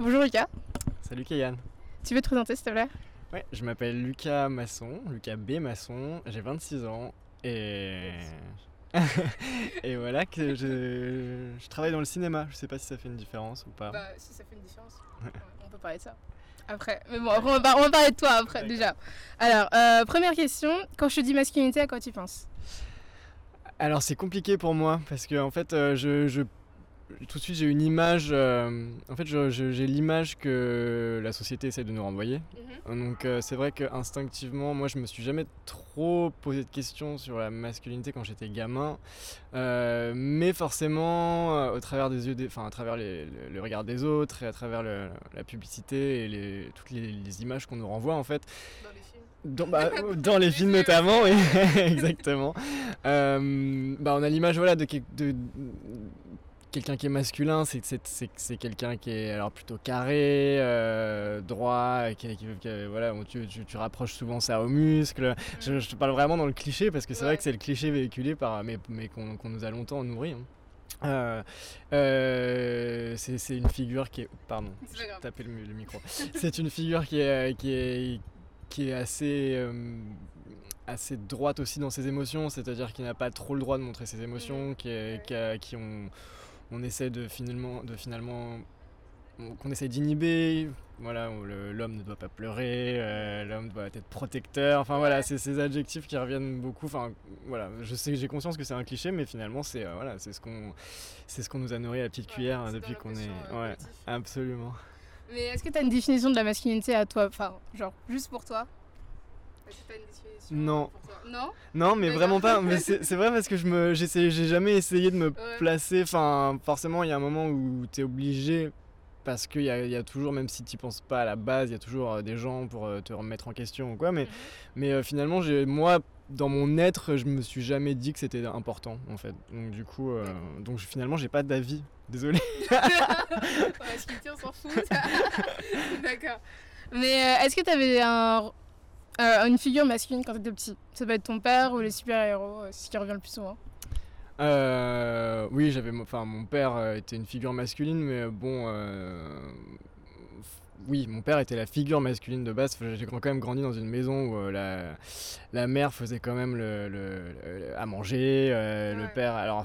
Bonjour Lucas, Salut Kayan. tu veux te présenter s'il te plaît? Ouais, je m'appelle Lucas Masson, Lucas B Masson, j'ai 26 ans et et voilà que je... je travaille dans le cinéma. Je sais pas si ça fait une différence ou pas. Bah si ça fait une différence, on peut parler de ça. Après, mais bon, on, va, par- on va parler de toi après déjà. Alors, euh, première question, quand je te dis masculinité, à quoi tu penses? Alors c'est compliqué pour moi parce que en fait euh, je, je- tout de suite j'ai une image. euh, en fait j'ai l'image que la société essaie de nous renvoyer. Donc euh, c'est vrai que instinctivement, moi je me suis jamais trop posé de questions sur la masculinité quand j'étais gamin, Euh, mais forcément au travers des yeux, des, enfin à travers les- le, le regard des autres et à travers le- la publicité et les, toutes les, les images qu'on nous renvoie en fait, Dans les films. dans, bah, dans les films notamment, oui, exactement. Euh, bah, on a l'image voilà de- quelqu'un qui est masculin, c'est c'est- c'est c'est quelqu'un qui est alors plutôt carré, euh, droit, qui, qui- qui- voilà, tu, tu, tu rapproches souvent ça aux muscles. Je, je te parle vraiment dans le cliché parce que c'est Ouais. vrai que c'est le cliché véhiculé par mais, mais qu'on qu'on nous a longtemps nourri. hein. Euh, euh, c'est c'est une figure qui est pardon j'ai tapé le, le micro c'est une figure qui est qui est qui est assez euh, assez droite aussi dans ses émotions c'est-à-dire qui n'a pas trop le droit de montrer ses émotions qui est qui, a- qui on on essaie de finalement de finalement on- qu'on essaie d'inhiber voilà l'homme ne doit pas pleurer euh, l'homme doit être protecteur enfin voilà c'est ces adjectifs qui reviennent beaucoup enfin voilà je sais j'ai conscience que c'est un cliché mais finalement c'est euh, voilà c'est ce qu'on c'est ce qu'on nous a nourri à la petite cuillère hein, depuis qu'on est ouais absolument. Mais est-ce que tu as une définition de la masculinité à toi Enfin, genre, juste pour toi? Une définition Non. pour toi Non Non, mais vraiment pas. Mais c'est vrai parce que je me, j'ai jamais essayé de me Ouais. placer. Enfin, forcément, il y a un moment où tu es obligé. Parce qu'il y a, il y a toujours, même si tu penses pas à la base, il y a toujours euh, des gens pour euh, te remettre en question ou quoi. Mais, Mhm. mais euh, finalement, moi, dans mon être, je me suis jamais dit que c'était important en fait. Donc, du coup, euh, donc je- finalement, j'ai pas d'avis. Désolé. On s'en fout. D'accord. Mais euh, est-ce que tu avais un, euh, une figure masculine quand tu étais petit Ça peut être ton père ou les super-héros, euh, c'est ce qui revient le plus souvent. Euh, oui, j'avais, enfin, mon père euh, était une figure masculine, mais euh, bon, euh, oui, mon père était la figure masculine de base. J'ai quand même grandi dans une maison où euh, la, la mère faisait quand même le, le- le- à manger, euh, Ouais. le père. Alors,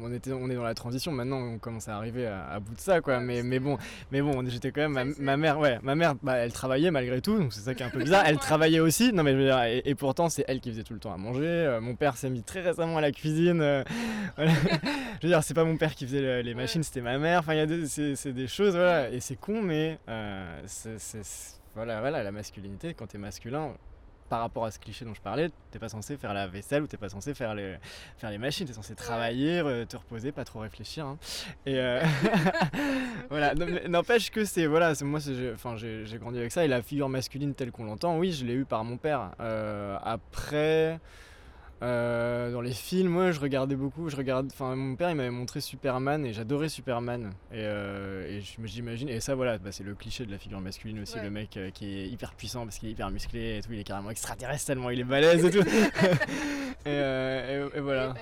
on était, on est dans la transition. Maintenant, on commence à arriver à, à bout de ça, quoi. Ouais, mais, bon, mais bon, j'étais quand même ma, mère, ouais, ma mère, bah, elle travaillait malgré tout, donc c'est ça qui est un peu bizarre. Elle travaillait aussi, non mais je veux dire, et, et pourtant c'est elle qui faisait tout le temps à manger. Euh, mon père s'est mis très récemment à la cuisine. euh, voilà. je veux dire, c'est pas mon père qui faisait le- les machines, c'était ma mère. Enfin, il y a des, c'est, des choses, voilà, et c'est con, mais c'est- voilà, voilà, la masculinité, quand t'es masculin. Par rapport à ce cliché dont je parlais, t'es pas censé faire la vaisselle ou t'es pas censé faire les, faire les machines, t'es censé travailler, euh, te reposer, pas trop réfléchir. hein. Et, euh, voilà, n'empêche que c'est voilà, moi, enfin, j'ai grandi avec ça et la figure masculine telle qu'on l'entend, oui, je l'ai eu par mon père. Euh, après, euh, dans les films, moi, je regardais beaucoup, je regarde, enfin, mon père, il m'avait montré Superman et j'adorais Superman. Et, euh, et je- j'imagine, et ça, voilà, bah, c'est le cliché de la figure masculine aussi, Ouais. le mec euh, qui est hyper puissant parce qu'il est hyper musclé et tout, il est carrément extraterrestre tellement il est balèze et tout. et, euh, et- et voilà.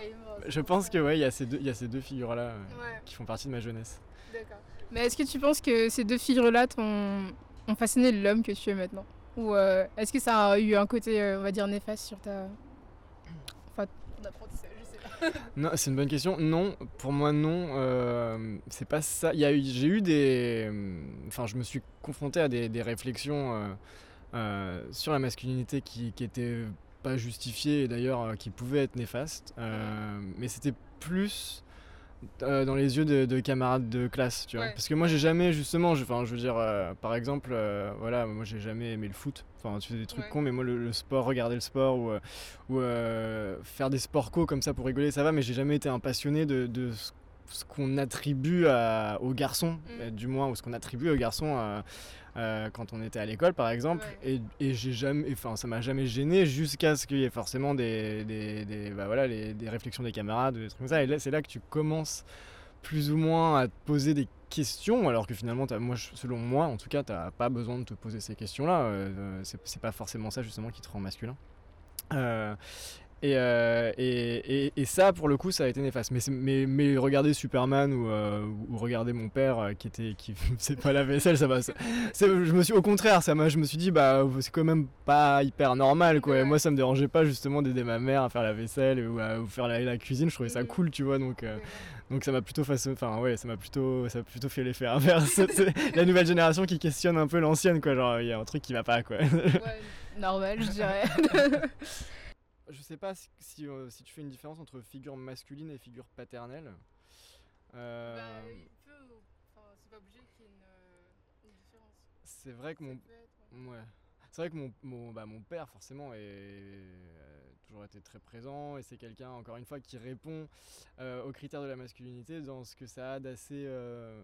Je pense que ouais, il y a ces deux, il y a ces deux figures-là euh, Ouais, qui font partie de ma jeunesse. d'accord. Mais est-ce que tu penses que ces deux figures-là t'ont ont façonné l'homme que tu es maintenant? Ou est-ce que ça a eu un côté, on va dire, néfaste sur ta. Ton apprentissage, je sais pas. Non, c'est une bonne question. Non, pour moi non. euh, c'est pas ça. Il y a eu, j'ai eu des, enfin, je me suis confronté à des, des réflexions euh, euh, sur la masculinité qui, qui étaient pas justifiées et d'ailleurs euh, qui pouvaient être néfastes. Euh, mais c'était plus euh, dans les yeux de, de camarades de classe, tu vois. Ouais. Parce que moi, j'ai jamais, justement, je, enfin, je veux dire, euh, par exemple, euh, voilà, moi, j'ai jamais aimé le foot. Enfin, tu fais des trucs Ouais. cons, mais moi, le, le sport, regarder le sport ou, ou faire des sports co comme ça pour rigoler, ça va, mais j'ai jamais été un passionné de, de ce, ce qu'on attribue à- aux garçons, Mm. du moins, ou ce qu'on attribue aux garçons euh, quand on était à l'école, par exemple. Ouais. Et, et j'ai jamais, enfin, ça m'a jamais gêné jusqu'à ce qu'il y ait forcément des, des, des- bah, voilà, les- des réflexions des camarades, des trucs comme ça. Et là, c'est là que tu commences plus ou moins à te poser des questions, alors que finalement, t'as- moi, selon moi, en tout cas, tu n'as pas besoin de te poser ces questions-là. Euh, euh, c'est c'est pas forcément ça, justement, qui te rend masculin. Euh, Et, euh, et, et, et, ça, pour le coup, ça a été néfaste. Mais, mais, mais regarder Superman ou, euh, ou regarder mon père euh, qui était qui faisait pas la vaisselle, ça va. Ça, je me suis au contraire, ça je me suis dit bah c'est quand même pas hyper normal quoi. Et moi, ça me dérangeait pas justement d'aider ma mère à faire la vaisselle ou à ou faire la, la, cuisine. Je trouvais ça cool, tu vois. Donc donc ça m'a plutôt fait, enfin ouais, ça m'a plutôt ça plutôt fait l'effet inverse. la nouvelle génération qui questionne un peu l'ancienne quoi. Genre il y a un truc qui va pas quoi. Ouais, normal, je dirais. je sais pas si, si, euh, si, tu fais une différence entre figure masculine et figure paternelle. Euh... Bah, il peut, enfin, c'est pas obligé qu'il y ait une, une différence. C'est vrai que mon, être, ouais. C'est vrai que mon, mon, bah, mon père, forcément, est, euh, toujours été très présent et c'est quelqu'un, encore une fois, qui répond euh, aux critères de la masculinité dans ce que ça a d'assez euh,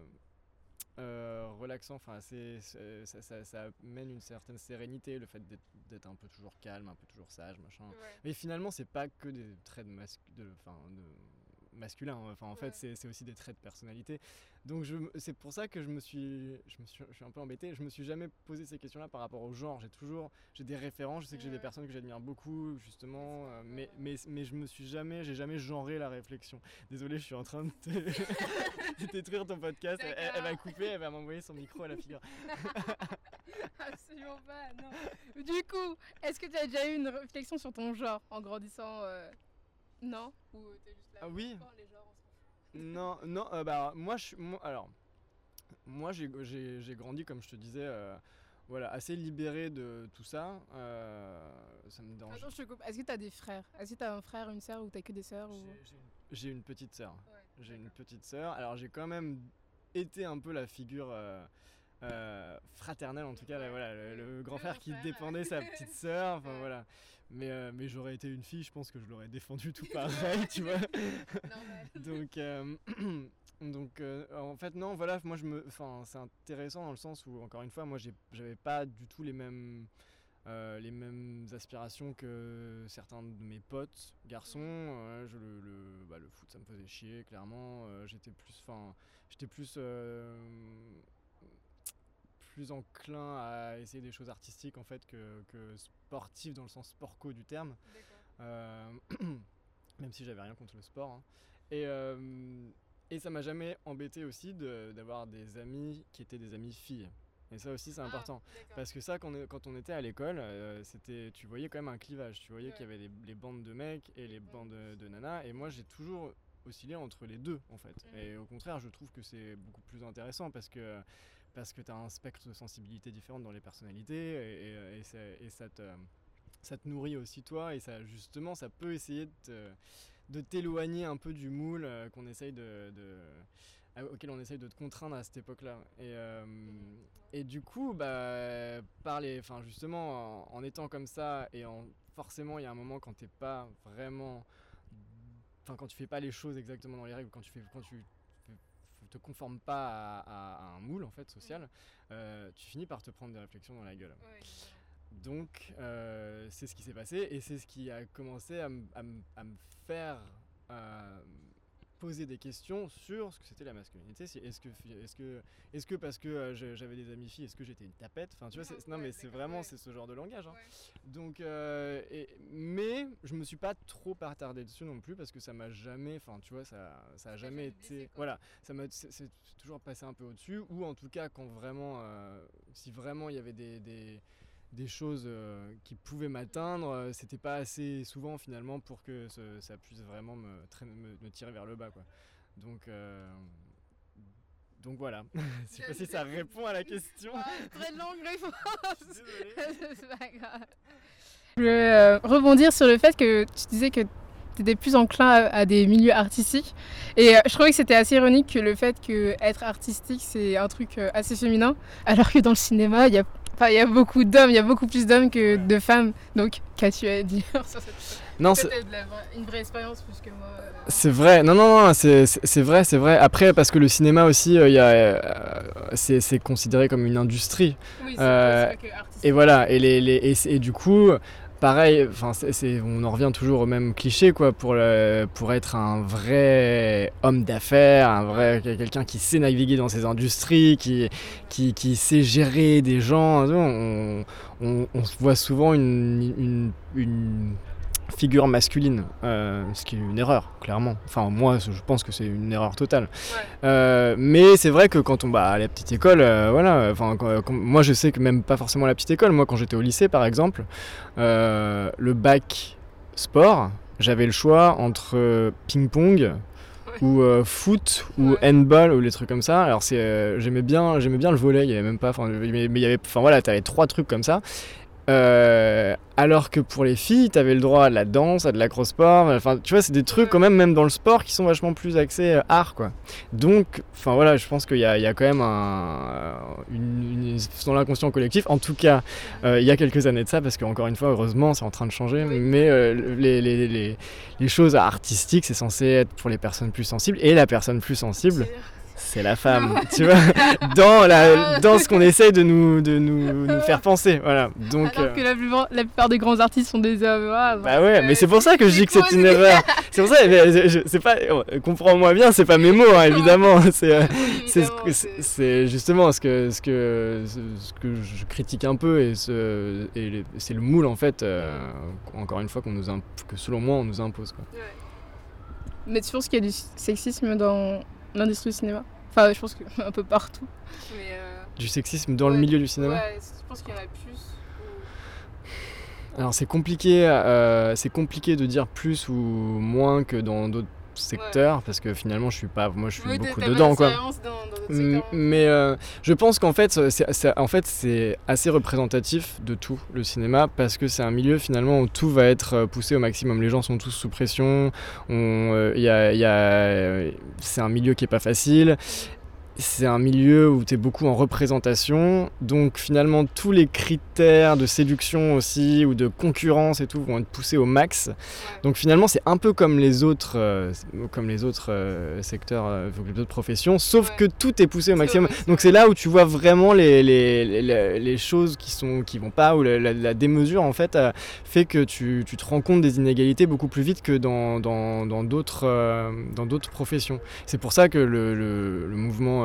euh, relaxant. Enfin, c'est, ça, ça, ça, amène une certaine sérénité, le fait d'être, un peu toujours calme, un peu toujours sage, machin. Ouais. Mais finalement, c'est pas que des traits de, de, de masculin. Hein. Enfin, en ouais. fait, c'est aussi des traits de personnalité. Donc, c'est pour ça que je me suis, je me suis, je suis un peu embêté. Je me suis jamais posé ces questions-là par rapport au genre. J'ai toujours, j'ai des références. Je sais que j'ai des personnes que j'admire beaucoup, justement, euh, mais, mais, mais je me suis jamais, j'ai jamais genré la réflexion. Désolé, je suis en train de, te... de détruire ton podcast. Elle, elle, va couper, elle va m'envoyer son micro à la figure. Absolument pas, non. Du coup, est-ce que tu as déjà eu une réflexion sur ton genre en grandissant euh... Non? Ou t'es juste là Ah oui les genres, Non, non, euh, bah moi je suis. Alors, moi j'ai grandi, comme je te disais, euh, voilà, assez libéré de tout ça. Euh, ça me dérange. Attends, je te coupe. Est-ce que t'as des frères? Est-ce que t'as un frère, une sœur ou t'as que des sœurs ou... J'ai une petite sœur. Ouais, j'ai une petite sœur. Alors j'ai quand même été un peu la figure. Euh, fraternelle en tout cas là, voilà le, le grand frère qui défendait sa petite sœur enfin voilà. Mais, euh, mais j'aurais été une fille je pense que je l'aurais défendu tout pareil tu vois. Donc euh, donc euh, en fait non voilà moi je me enfin c'est intéressant dans le sens où encore une fois moi j'avais pas du tout les mêmes les mêmes aspirations que certains de mes potes garçons. Je, le, le, bah, le, foot ça me faisait chier clairement. J'étais plus enfin j'étais plus plus enclin à essayer des choses artistiques en fait que, que sportif dans le sens sport-co du terme. Euh, même si j'avais rien contre le sport. Hein. Et, euh, et ça m'a jamais embêté aussi d'avoir des amis qui étaient des amis filles. Et ça aussi c'est ah, important. Parce que ça quand on, quand on était à l'école, euh, c'était tu voyais quand même un clivage. Tu voyais ouais. qu'il y avait les, les, bandes de mecs et les ouais. bandes de, de nanas. Et moi j'ai toujours oscillé entre les deux en fait. Mmh. Et au contraire je trouve que c'est beaucoup plus intéressant parce que parce que tu as un spectre de sensibilité différente dans les personnalités et, et, ça, te, ça te nourrit aussi toi et ça justement ça peut essayer de, t'éloigner un peu du moule euh, qu'on essaye de, de auquel on essaye de te contraindre à cette époque-là. Et, euh, et du coup, bah, par les, justement, en, étant comme ça, et en, forcément, il y a un moment quand t'es pas vraiment, enfin quand tu fais pas les choses exactement dans les règles, quand tu fais, quand tu te conformes pas à, à, à, un moule en fait social, mmh. euh, tu finis par te prendre des réflexions dans la gueule. Ouais, Donc euh, c'est ce qui s'est passé et c'est ce qui a commencé à, me faire euh, poser des questions sur ce que c'était la masculinité. Est-ce que, est-ce que, est-ce que parce que euh, j'avais des amis filles, est-ce que j'étais une tapette? Enfin, tu vois, non, mais c'est vraiment c'est ce genre de langage. Hein. Ouais. Donc, euh, et, mais je me suis pas trop attardé dessus non plus parce que ça m'a jamais, enfin, tu vois, ça, ça a jamais été, voilà, ça m'a, c'est, c'est, toujours passé un peu au-dessus ou en tout cas quand vraiment, euh, si vraiment il y avait des, des des choses euh, qui pouvaient m'atteindre, euh, c'était pas assez souvent finalement pour que ce, ça puisse vraiment me, traîner, me, me, tirer vers le bas. Quoi. Donc, euh, donc voilà, je sais pas si ça répond à la question. Ah, très longue réponse. C'est pas grave. Je vais euh, rebondir sur le fait que tu disais que tu étais plus enclin à, à, des milieux artistiques. Et euh, je trouvais que c'était assez ironique que le fait que être artistique, c'est un truc euh, assez féminin, alors que dans le cinéma, il y a Enfin, il y a beaucoup d'hommes, il y a beaucoup plus d'hommes que de femmes. Donc, qu'as-tu à dire sur cette Non, c'est une vraie expérience plus que moi. Euh... C'est vrai. Non, non, non, c'est vrai, c'est vrai. Après, parce que le cinéma aussi, euh, euh, c'est considéré comme une industrie. Oui, euh, vrai que et voilà. Et, les, les, et, et du coup, pareil, on en revient toujours au même cliché, quoi, pour, pour être un vrai homme d'affaires, un vrai quelqu'un qui sait naviguer dans ces industries, qui, qui, sait gérer des gens. On, on, voit souvent une figure masculine, euh, ce qui est une erreur, clairement. Enfin, moi, je pense que c'est une erreur totale. Euh, mais c'est vrai que quand on va à la petite école, euh, voilà, enfin, moi je sais que même pas forcément la petite école, moi quand j'étais au lycée par exemple, le bac sport, j'avais le choix entre ping-pong, ou foot ou handball ou les trucs comme ça. Alors c'est j'aimais bien j'aimais bien le volet il y avait même pas mais il y avait enfin voilà t'avais trois trucs comme ça euh, alors que pour les filles, tu avais le droit à de la danse, à de l'acrosport. Enfin, tu vois, c'est des trucs quand même, même dans le sport, qui sont vachement plus axés euh, art, quoi. Donc, enfin voilà, je pense qu'il y, y, a quand même un, une, dans l'inconscient collectif. En tout cas, euh, il y a quelques années de ça, parce qu'encore une fois, heureusement, c'est en train de changer. Mais les, les, les, les, choses artistiques, c'est censé être pour les personnes plus sensibles. Et la personne plus sensible, c'est la femme, tu vois, dans, la, dans ce qu'on essaye de nous, de nous, nous, faire penser, voilà. Donc, Alors que la plupart, la plupart, des grands artistes sont des hommes. Ah, bah ouais, mais c'est pour ça que je dis que c'est une erreur. C'est pour ça, c'est pas, comprends-moi bien, c'est pas mes mots, hein, évidemment. Euh, c'est justement ce que, ce, que, ce que je critique un peu et, ce, et c'est le moule en fait, euh, encore une fois, qu'on nous que selon moi on nous impose. Quoi. Mais tu penses qu'il y a du sexisme dans l'industrie du cinéma Enfin, je pense qu'un peu partout. Euh, du sexisme dans le milieu du cinéma Ouais, je pense qu'il y en a plus. Alors c'est compliqué, euh, c'est compliqué de dire plus ou moins que dans d'autres secteurs parce que finalement je suis pas, moi je suis beaucoup dedans quoi. mais euh, je pense qu'en fait c'est en fait c'est assez représentatif de tout le cinéma parce que c'est un milieu finalement où tout va être poussé au maximum. Les gens sont tous sous pression, on, y a, y a, c'est un milieu qui est pas facile c'est un milieu où tu es beaucoup en représentation, donc finalement tous les critères de séduction aussi ou de concurrence et tout vont être poussés au max. Donc finalement c'est un peu comme les autres, euh, comme les autres euh, secteurs, euh, les autres professions, sauf que tout est poussé au maximum. Donc c'est là où tu vois vraiment les, les, les, choses qui sont qui vont pas ou la, démesure en fait fait que tu, tu, te rends compte des inégalités beaucoup plus vite que dans d'autres dans, d'autres professions. C'est pour ça que le, le, le mouvement euh, euh,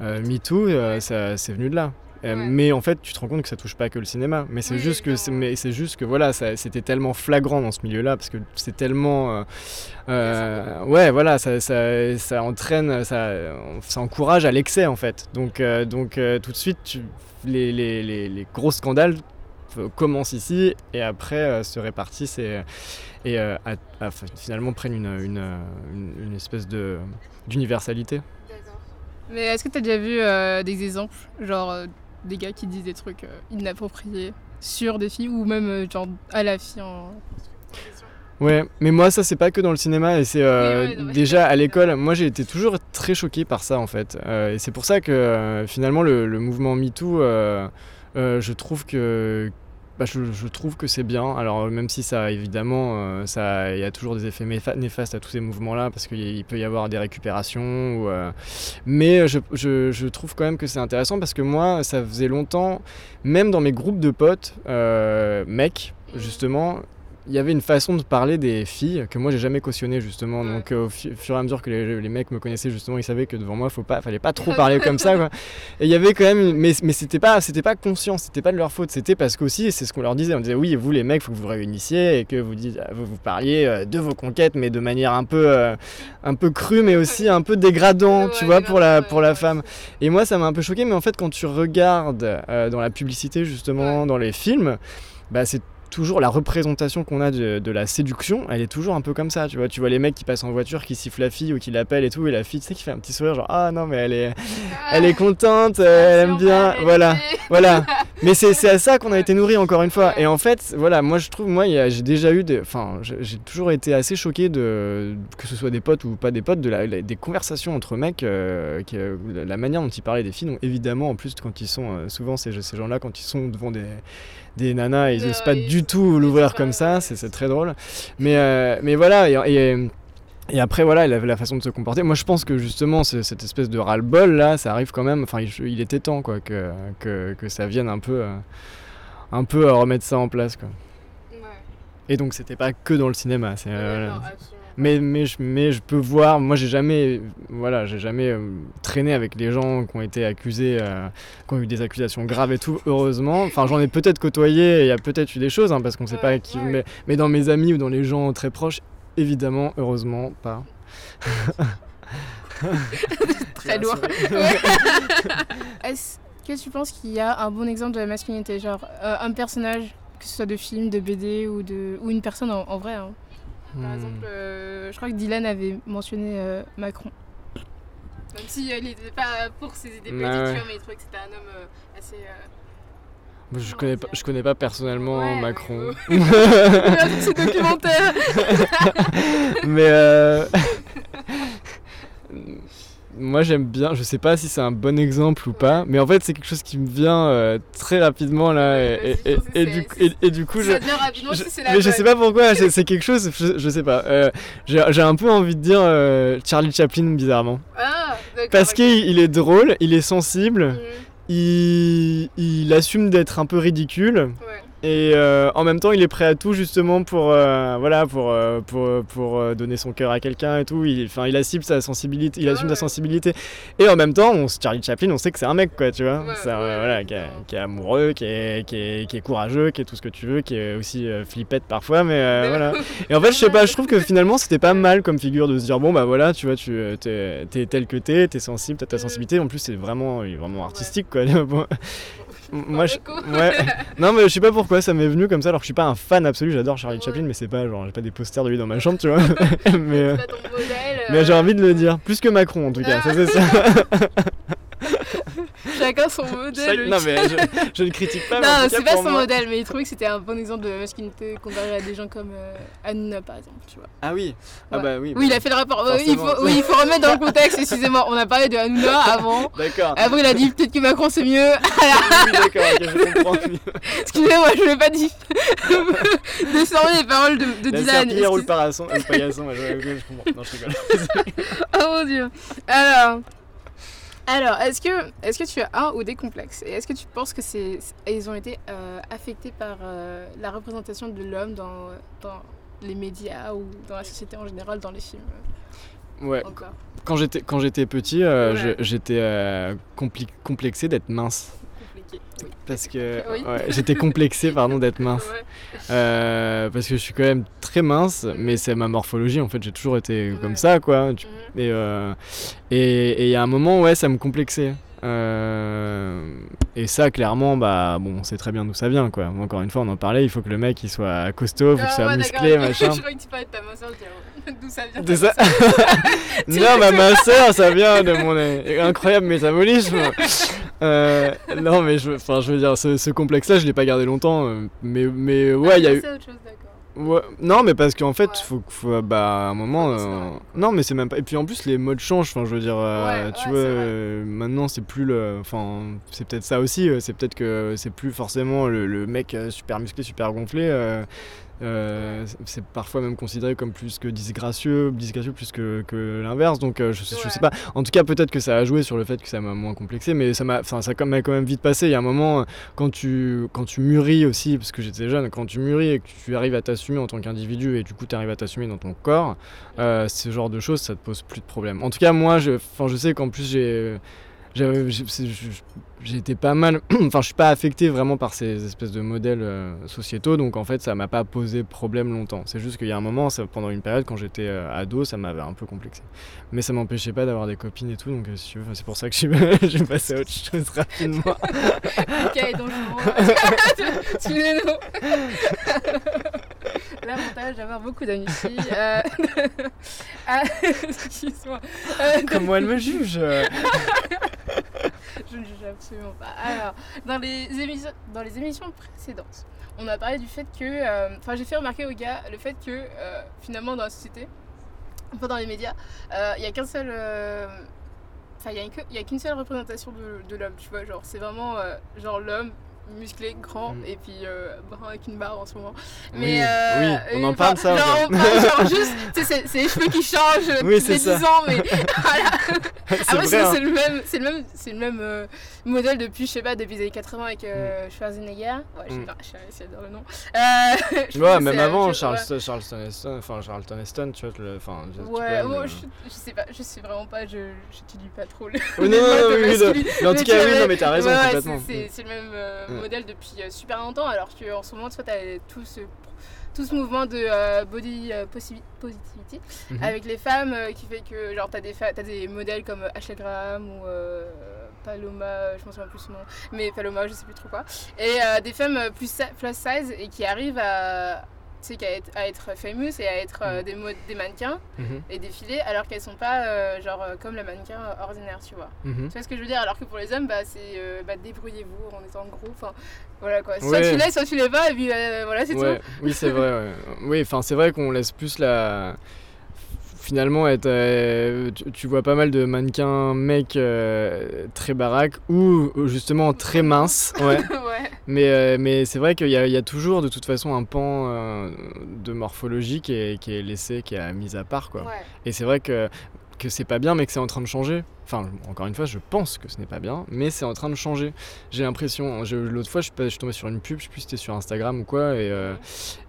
MeToo, euh, c'est venu de là. Mais en fait, tu te rends compte que ça touche pas que le cinéma. Mais c'est juste que, mais c'est juste que voilà, c'était tellement flagrant dans ce milieu-là parce que c'est tellement, ouais, voilà, ça, ça, ça, entraîne, ça, ça encourage à l'excès en fait. Donc, donc tout de suite, tu, les, les, les, gros scandales commencent ici et après se répartissent et, et finalement prennent une, une, une espèce de d'universalité. Mais est-ce que tu as déjà vu euh, des exemples, genre euh, des gars qui disent des trucs euh, inappropriés sur des filles ou même genre à la fille en Ouais, mais moi ça c'est pas que dans le cinéma et c'est déjà à l'école, moi j'ai été toujours très choqué par ça en fait. et c'est pour ça que finalement le, le mouvement MeToo, je trouve que bah, je, trouve que c'est bien. Alors même si ça, évidemment, euh, il y a toujours des effets néfastes à tous ces mouvements-là, parce qu'il peut y avoir des récupérations. Euh, mais je, je, trouve quand même que c'est intéressant, parce que moi, ça faisait longtemps, même dans mes groupes de potes, euh, mecs, justement, il y avait une façon de parler des filles que moi j'ai jamais cautionné justement. Donc euh, au fur et à mesure que les, mecs me connaissaient justement ils savaient que devant moi faut pas fallait pas trop parler comme ça quoi. et il y avait quand même mais mais c'était pas c'était pas conscient c'était pas de leur faute. C'était parce qu'aussi c'est ce qu'on leur disait. On disait oui vous les mecs faut que vous réunissiez et que vous dites vous, vous parliez euh, de vos conquêtes mais de manière un peu euh, un peu crue mais aussi un peu dégradant tu vois pour la pour la femme. et moi ça m'a un peu choqué mais en fait quand tu regardes dans la publicité justement dans les films bah c'est toujours la représentation qu'on a de, la séduction, elle est toujours un peu comme ça, tu vois. Tu vois les mecs qui passent en voiture, qui sifflent la fille ou qui l'appellent et tout, et la fille, tu sais, qui fait un petit sourire, genre ah non mais elle est, elle est contente, ah, elle aime bien, voilà, voilà. Mais c'est à ça qu'on a été nourri encore une fois. Et en fait, voilà, moi je trouve, moi j'ai déjà eu, enfin, j'ai toujours été assez choqué de que ce soit des potes ou pas des potes, de la, des conversations entre mecs, euh, qui, euh, la manière dont ils parlaient des filles, donc évidemment en plus quand ils sont, euh, souvent ces, ces gens-là quand ils sont devant des des nanas, ils n'osent pas du tout l'ouvrir comme ça, c'est très drôle. Mais, euh, mais voilà, et, et, après, voilà, il avait la façon de se comporter. Moi, je pense que justement, cette espèce de ras-le-bol, là, ça arrive quand même. Enfin, il, était temps, quoi, que, que, que, ça vienne un peu, euh, un peu à remettre ça en place, quoi. Et donc, c'était pas que dans le cinéma. c'est Mais, mais, je, mais je peux voir, moi j'ai jamais, voilà, j'ai jamais euh, traîné avec les gens qui ont été accusés, euh, qui ont eu des accusations graves et tout, heureusement. Enfin, j'en ai peut-être côtoyé, il y a peut-être eu des choses, hein, parce qu'on sait pas qui. Mais, mais dans mes amis ou dans les gens très proches, évidemment, heureusement, pas. Très lourd. Est-ce que tu penses qu'il y a un bon exemple de la masculinité Genre euh, un personnage, que ce soit de film, de BD ou, de, ou une personne en, en vrai hein? Par Hmm. exemple, euh, je crois que Dylan avait mentionné euh, Macron. Même si euh, il n'était pas pour ses idées politiques, Ouais, ouais. mais il trouvait que c'était un homme euh, assez. euh, Je connais pas, je connais pas personnellement Ouais, Macron. mais Regarde ce documentaire mais euh, moi j'aime bien, je sais pas si c'est un bon exemple ou pas, mais en fait c'est quelque chose qui me vient euh, très rapidement là et, du, coup- et- et du coup je, si la mais je sais pas pourquoi, c'est quelque chose, je, je sais pas. euh, J'ai un peu envie de dire euh, Charlie Chaplin bizarrement, Ah, parce qu'il il est drôle, il est sensible, Mhm, il, il assume d'être un peu ridicule. Ouais. Et euh, en même temps, il est prêt à tout justement pour, euh, voilà, pour, euh, pour, pour donner son cœur à quelqu'un et tout. Il, il assume sa sensibilité, il assume sa sensibilité. Et en même temps, on, Charlie Chaplin, on sait que c'est un mec, quoi, tu vois. Ouais, ouais, voilà, qui, est, clairement. qui est amoureux, qui est, qui, est, qui est courageux, qui est tout ce que tu veux, qui est aussi flippette parfois, mais voilà. Et en fait, je sais pas, je trouve que finalement, c'était pas mal comme figure de se dire, bon, bah voilà, tu vois, tu t'es t'es tel que t'es, t'es sensible, t'as ta Mm. sensibilité. En plus, c'est vraiment, il est vraiment artistique, quoi. Moi, je, ouais. Non, mais je sais pas pourquoi ça m'est venu comme ça, alors que je suis pas un fan absolu, j'adore Charlie Ouais. Chaplin, mais c'est pas genre, j'ai pas des posters de lui dans ma chambre, tu vois. mais euh, Là, ton modèle, mais j'ai euh, envie de le dire, plus que Macron en tout cas, ça c'est ça. Chacun son modèle. Non, mais je, je ne critique pas, Non, c'est pas son moi- modèle, mais il trouvait que c'était un bon exemple de masculinité comparé à des gens comme euh, par exemple, tu vois. Ah oui, ah bah oui. Oui, il bah, a fait le rapport. Oui, il, faut, oui, il faut remettre dans le contexte, excusez-moi. On a parlé de Hanouna avant. D'accord. Après, il a dit peut-être que Macron c'est mieux. oui, d'accord, ok, je comprends. Excusez-moi, je l'ai pas dit. Descendez les paroles de, de La Dylan. ou le paillasson, je, je comprends. Non, je rigole. Oh mon dieu. Alors, alors est-ce que, est que tu as un ou des complexes? Et est-ce que tu penses que c'est, ils ont été euh, affectés par euh, la représentation de l'homme dans, dans les médias ou dans la société en général, dans les films? Ouais, encore quand j'étais quand j'étais petit, euh, Ouais. j'étais compli- complexé d'être mince. Compliqué. Oui. Parce que Oui. ouais, j'étais complexé pardon d'être mince. Ouais. Euh, parce que je suis quand même très mince, mais c'est ma morphologie en fait, j'ai toujours été Ouais. comme ça quoi. Mhm. Et euh, et il y a un moment ouais ça me complexait. Euh, et ça clairement bah bon on sait très bien d'où ça vient quoi. Encore une fois on en parlait, il faut que le mec il soit costaud, il faut Ah qu'il soit ouais, musclé machin. Je croyais que tu parlais de ta disais, d'où ça vient De ça Non, ma minceur, ça vient de mon incroyable métabolisme. Euh, non, mais je, enfin, je veux dire, ce, ce complexe-là, je l'ai pas gardé longtemps. euh, Mais, mais ouais, il y a Ah, eu. c'est autre chose, d'accord. Ouais, non, mais parce qu'en fait, Ouais. faut, faut, bah, à un moment. Euh, non, mais c'est même pas. Et puis en plus, les modes changent. Enfin, je veux dire, Ouais, tu vois, maintenant, c'est plus le. Enfin, c'est peut-être ça aussi. C'est peut-être que c'est plus forcément le, le mec super musclé, super gonflé. Euh, c'est- parfois même considéré comme plus que disgracieux, disgracieux plus que, que l'inverse. Donc, euh, je, sais- je sais Ouais. pas. En tout cas, peut-être que ça a joué sur le fait que ça m'a moins complexé, mais ça m'a, ça m'a quand même vite passé. Il y a un moment, quand tu, quand tu mûris aussi, parce que j'étais jeune, quand tu mûris et que tu arrives à t'assumer en tant qu'individu et du coup tu arrives à t'assumer dans ton corps, euh, ce genre de choses, ça te pose plus de problème. En tout cas, moi, je, je sais qu'en plus j'ai, j'avais- j'ai j'ai été pas mal, enfin, je suis pas affecté vraiment par ces espèces de modèles euh, sociétaux, donc en fait, ça m'a pas posé problème longtemps. C'est juste qu'il y a un moment, ça- pendant une période, quand j'étais euh, ado, ça m'avait un peu complexé. Mais ça m'empêchait pas d'avoir des copines et tout, donc euh, si tu veux, c'est pour ça que vais passer à autre chose rapidement. Ok, donc je Excusez-nous. L'avantage d'avoir beaucoup d'amis filles. euh, ah, Excuse-moi. Comment elle me juge. Je ne juge absolument Alors, dans les, émissions, dans les émissions précédentes, on a parlé du fait que. euh, Enfin, j'ai fait remarquer aux gars le fait que euh, finalement, dans la société, enfin dans les médias, euh, il n'y a qu'un seul. euh, il a, qu'une seule représentation de, de l'homme, tu vois. Genre, c'est vraiment euh, genre l'homme musclé, grand, Mm. et puis euh, brun avec une barre en ce moment. Oui, Mais euh, oui, on et en parle, ça, Genre, on parle genre juste, c'est- c'est les cheveux qui changent euh, Oui, c'est les ça. 10 ans, mais voilà. Après, hein. c'est le même, c'est le même, c'est le même euh, modèle depuis, je sais pas, depuis les années 80 avec euh, Schwarzenegger. Ouais, je Mm. je dire le nom. Euh, je Ouais, même avant, ouais. Charles, Charleston Heston, enfin Charlton Heston, tu vois, le- enfin, tu Ouais, ouais, je, je sais pas, je sais vraiment pas, je j'utilise pas trop le. Non, non, oui, mais en tout cas, oui, non, mais t'as raison, ouais, ouais, complètement. c'est- le même euh, Mm. modèle depuis euh, super longtemps, alors qu'en ce moment, tu vois, t'as tout ce, tout ce mouvement de euh, body euh, positivity Mhm. avec les femmes euh, qui fait que, genre, t'as des, t'as des modèles comme Ashley Graham ou Paloma, je m'en souviens plus son nom, mais Paloma, je sais plus trop quoi, et des femmes plus, plus size et qui arrivent à. Tu sais, qu'à être, à être famous et à être euh, Mm. des, des mannequins Mhm, et défiler alors qu'elles sont pas euh, genre euh, comme le mannequin euh, ordinaire tu vois mhm. tu vois ce que je veux dire? Alors que pour les hommes bah c'est euh, bah, débrouillez-vous en étant gros enfin voilà quoi soit Ouais. tu l'es soit tu l'es pas et puis voilà c'est Ouais, tout oui, c'est vrai. ouais. Oui, enfin, c'est vrai qu'on laisse plus la. Finalement, être, euh, tu, tu vois pas mal de mannequins mecs euh, très baraques ou justement très minces. Ouais. ouais Mais, euh, mais c'est vrai qu'il y, a- il y a toujours de toute façon un pan de morphologie qui est, qui est laissé, qui est mis à part. Quoi. ouais Et c'est vrai que, que c'est pas bien, mais que c'est en train de changer. Enfin, encore une fois, je pense que ce n'est pas bien, mais c'est en train de changer. J'ai l'impression. L'autre fois, je, suis tombé sur une pub, je sais plus si c'était sur Instagram ou quoi, et, euh,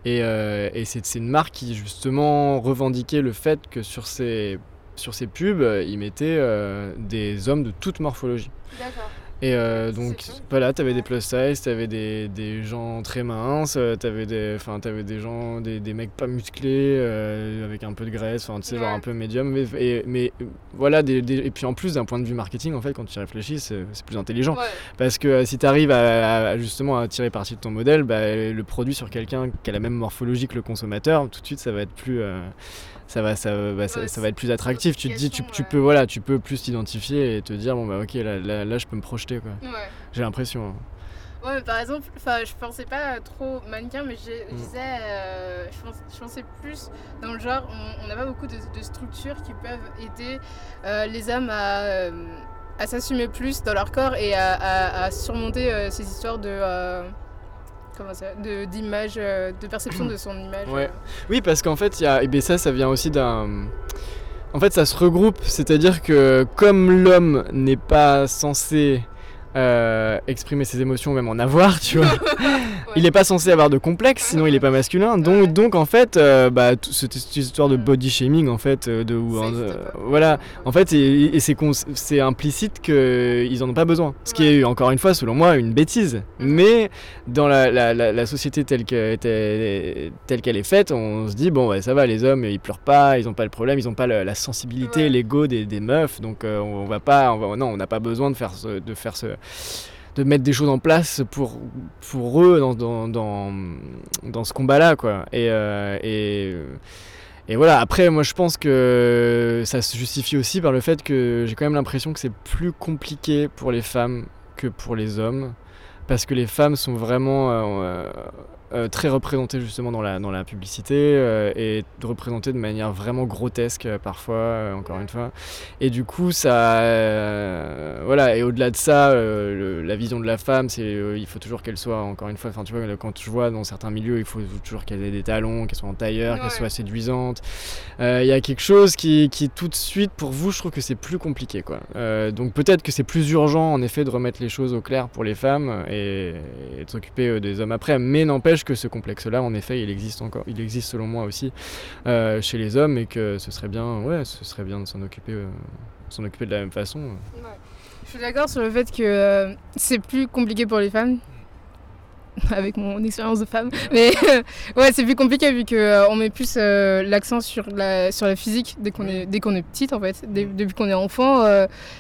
euh, c'est une marque qui justement revendiquait le fait que sur ses, sur ses pubs, ils mettaient euh, des hommes de toute morphologie. d'accord Et euh, donc voilà, t'avais des plus size, t'avais des, des gens très minces, euh, t'avais des, enfin t'avais des gens, des, des mecs pas musclés euh, avec un peu de graisse, enfin tu sais genre un peu médium. Mais, et, mais voilà, des, des- et puis en plus d'un point de vue marketing en fait, quand tu y réfléchis, c'est c'est plus intelligent ouais parce que si t'arrives à, à- justement à tirer parti de ton modèle, bah, le produit sur quelqu'un qui a la même morphologie que le consommateur, tout de suite ça va être plus euh, ça va, ça, bah, ça, Ouais, ça va être plus attractif. Tu te dis, tu, tu peux, voilà, tu peux plus t'identifier et te dire, bon bah ok, là, là, là, je peux me projeter quoi. ouais J'ai l'impression. hein. Ouais, mais par exemple, enfin, je pensais pas trop mannequin, mais je Mm. disais, euh, je, pensais plus dans le genre, on- n'a pas beaucoup de, de structures qui peuvent aider euh, les hommes à, euh, à s'assumer plus dans leur corps et à, à- à surmonter ces histoires de. comment ça de- d'image, de perception de son image. Ouais. Oui, parce qu'en fait, il y a, et ben ça, ça vient aussi d'un. En fait, ça se regroupe, c'est-à-dire que comme l'homme n'est pas censé euh, exprimer ses émotions, même en avoir, tu vois, il n'est pas censé avoir de complexe, sinon il n'est pas masculin. Donc, donc en fait, euh, bah, cette, histoire de body shaming, en fait, euh, de où, Ça euh, voilà, en fait, et, et c'est implicite qu'ils en ont pas besoin. Ce qui est, encore une fois, selon moi, une bêtise. Mais dans la, la- la- la société telle que- telle telle qu'elle est faite, on se dit, bon, ouais, ça va, les hommes, ils pleurent pas, ils ont pas le problème, ils ont pas la sensibilité, Ouais. l'ego des, des meufs, donc on, on va pas, on va- non, on n'a pas besoin de faire ce, de faire ce de mettre des choses en place pour, pour eux dans, dans, dans, ce combat-là, quoi. Et, euh, et, et voilà, après, moi je pense que ça se justifie aussi par le fait que j'ai quand même l'impression que c'est plus compliqué pour les femmes que pour les hommes. Parce que les femmes sont vraiment euh, euh, très représentées justement dans la, dans la publicité euh, et représentées de manière vraiment grotesque euh, parfois, encore une fois. Et du coup, ça. voilà, et au-delà de ça, le- la vision de la femme, c'est il faut toujours qu'elle soit, encore une fois, enfin tu vois, quand je vois dans certains milieux, il faut toujours qu'elle ait des talons, qu'elle soit en tailleur, Ouais. qu'elle soit séduisante. Il y a quelque chose qui, qui, tout de suite, pour vous, je trouve que c'est plus compliqué. Quoi. Donc peut-être que c'est plus urgent, en effet, de remettre les choses au clair pour les femmes et, et de s'occuper des hommes après. Mais n'empêche que ce complexe-là, en effet, il existe encore. Il existe selon moi aussi euh, chez les hommes et que ce serait bien, ouais, ce serait bien de s'en occuper, euh, s'en occuper de la même façon. Ouais. Je suis d'accord sur le fait que euh, c'est plus compliqué pour les femmes. Avec mon expérience de femme. Mais ouais, c'est plus compliqué vu qu'on met plus euh, l'accent sur la, sur la physique dès qu'on est, dès qu'on est petite en fait. Dès- depuis qu'on est enfant,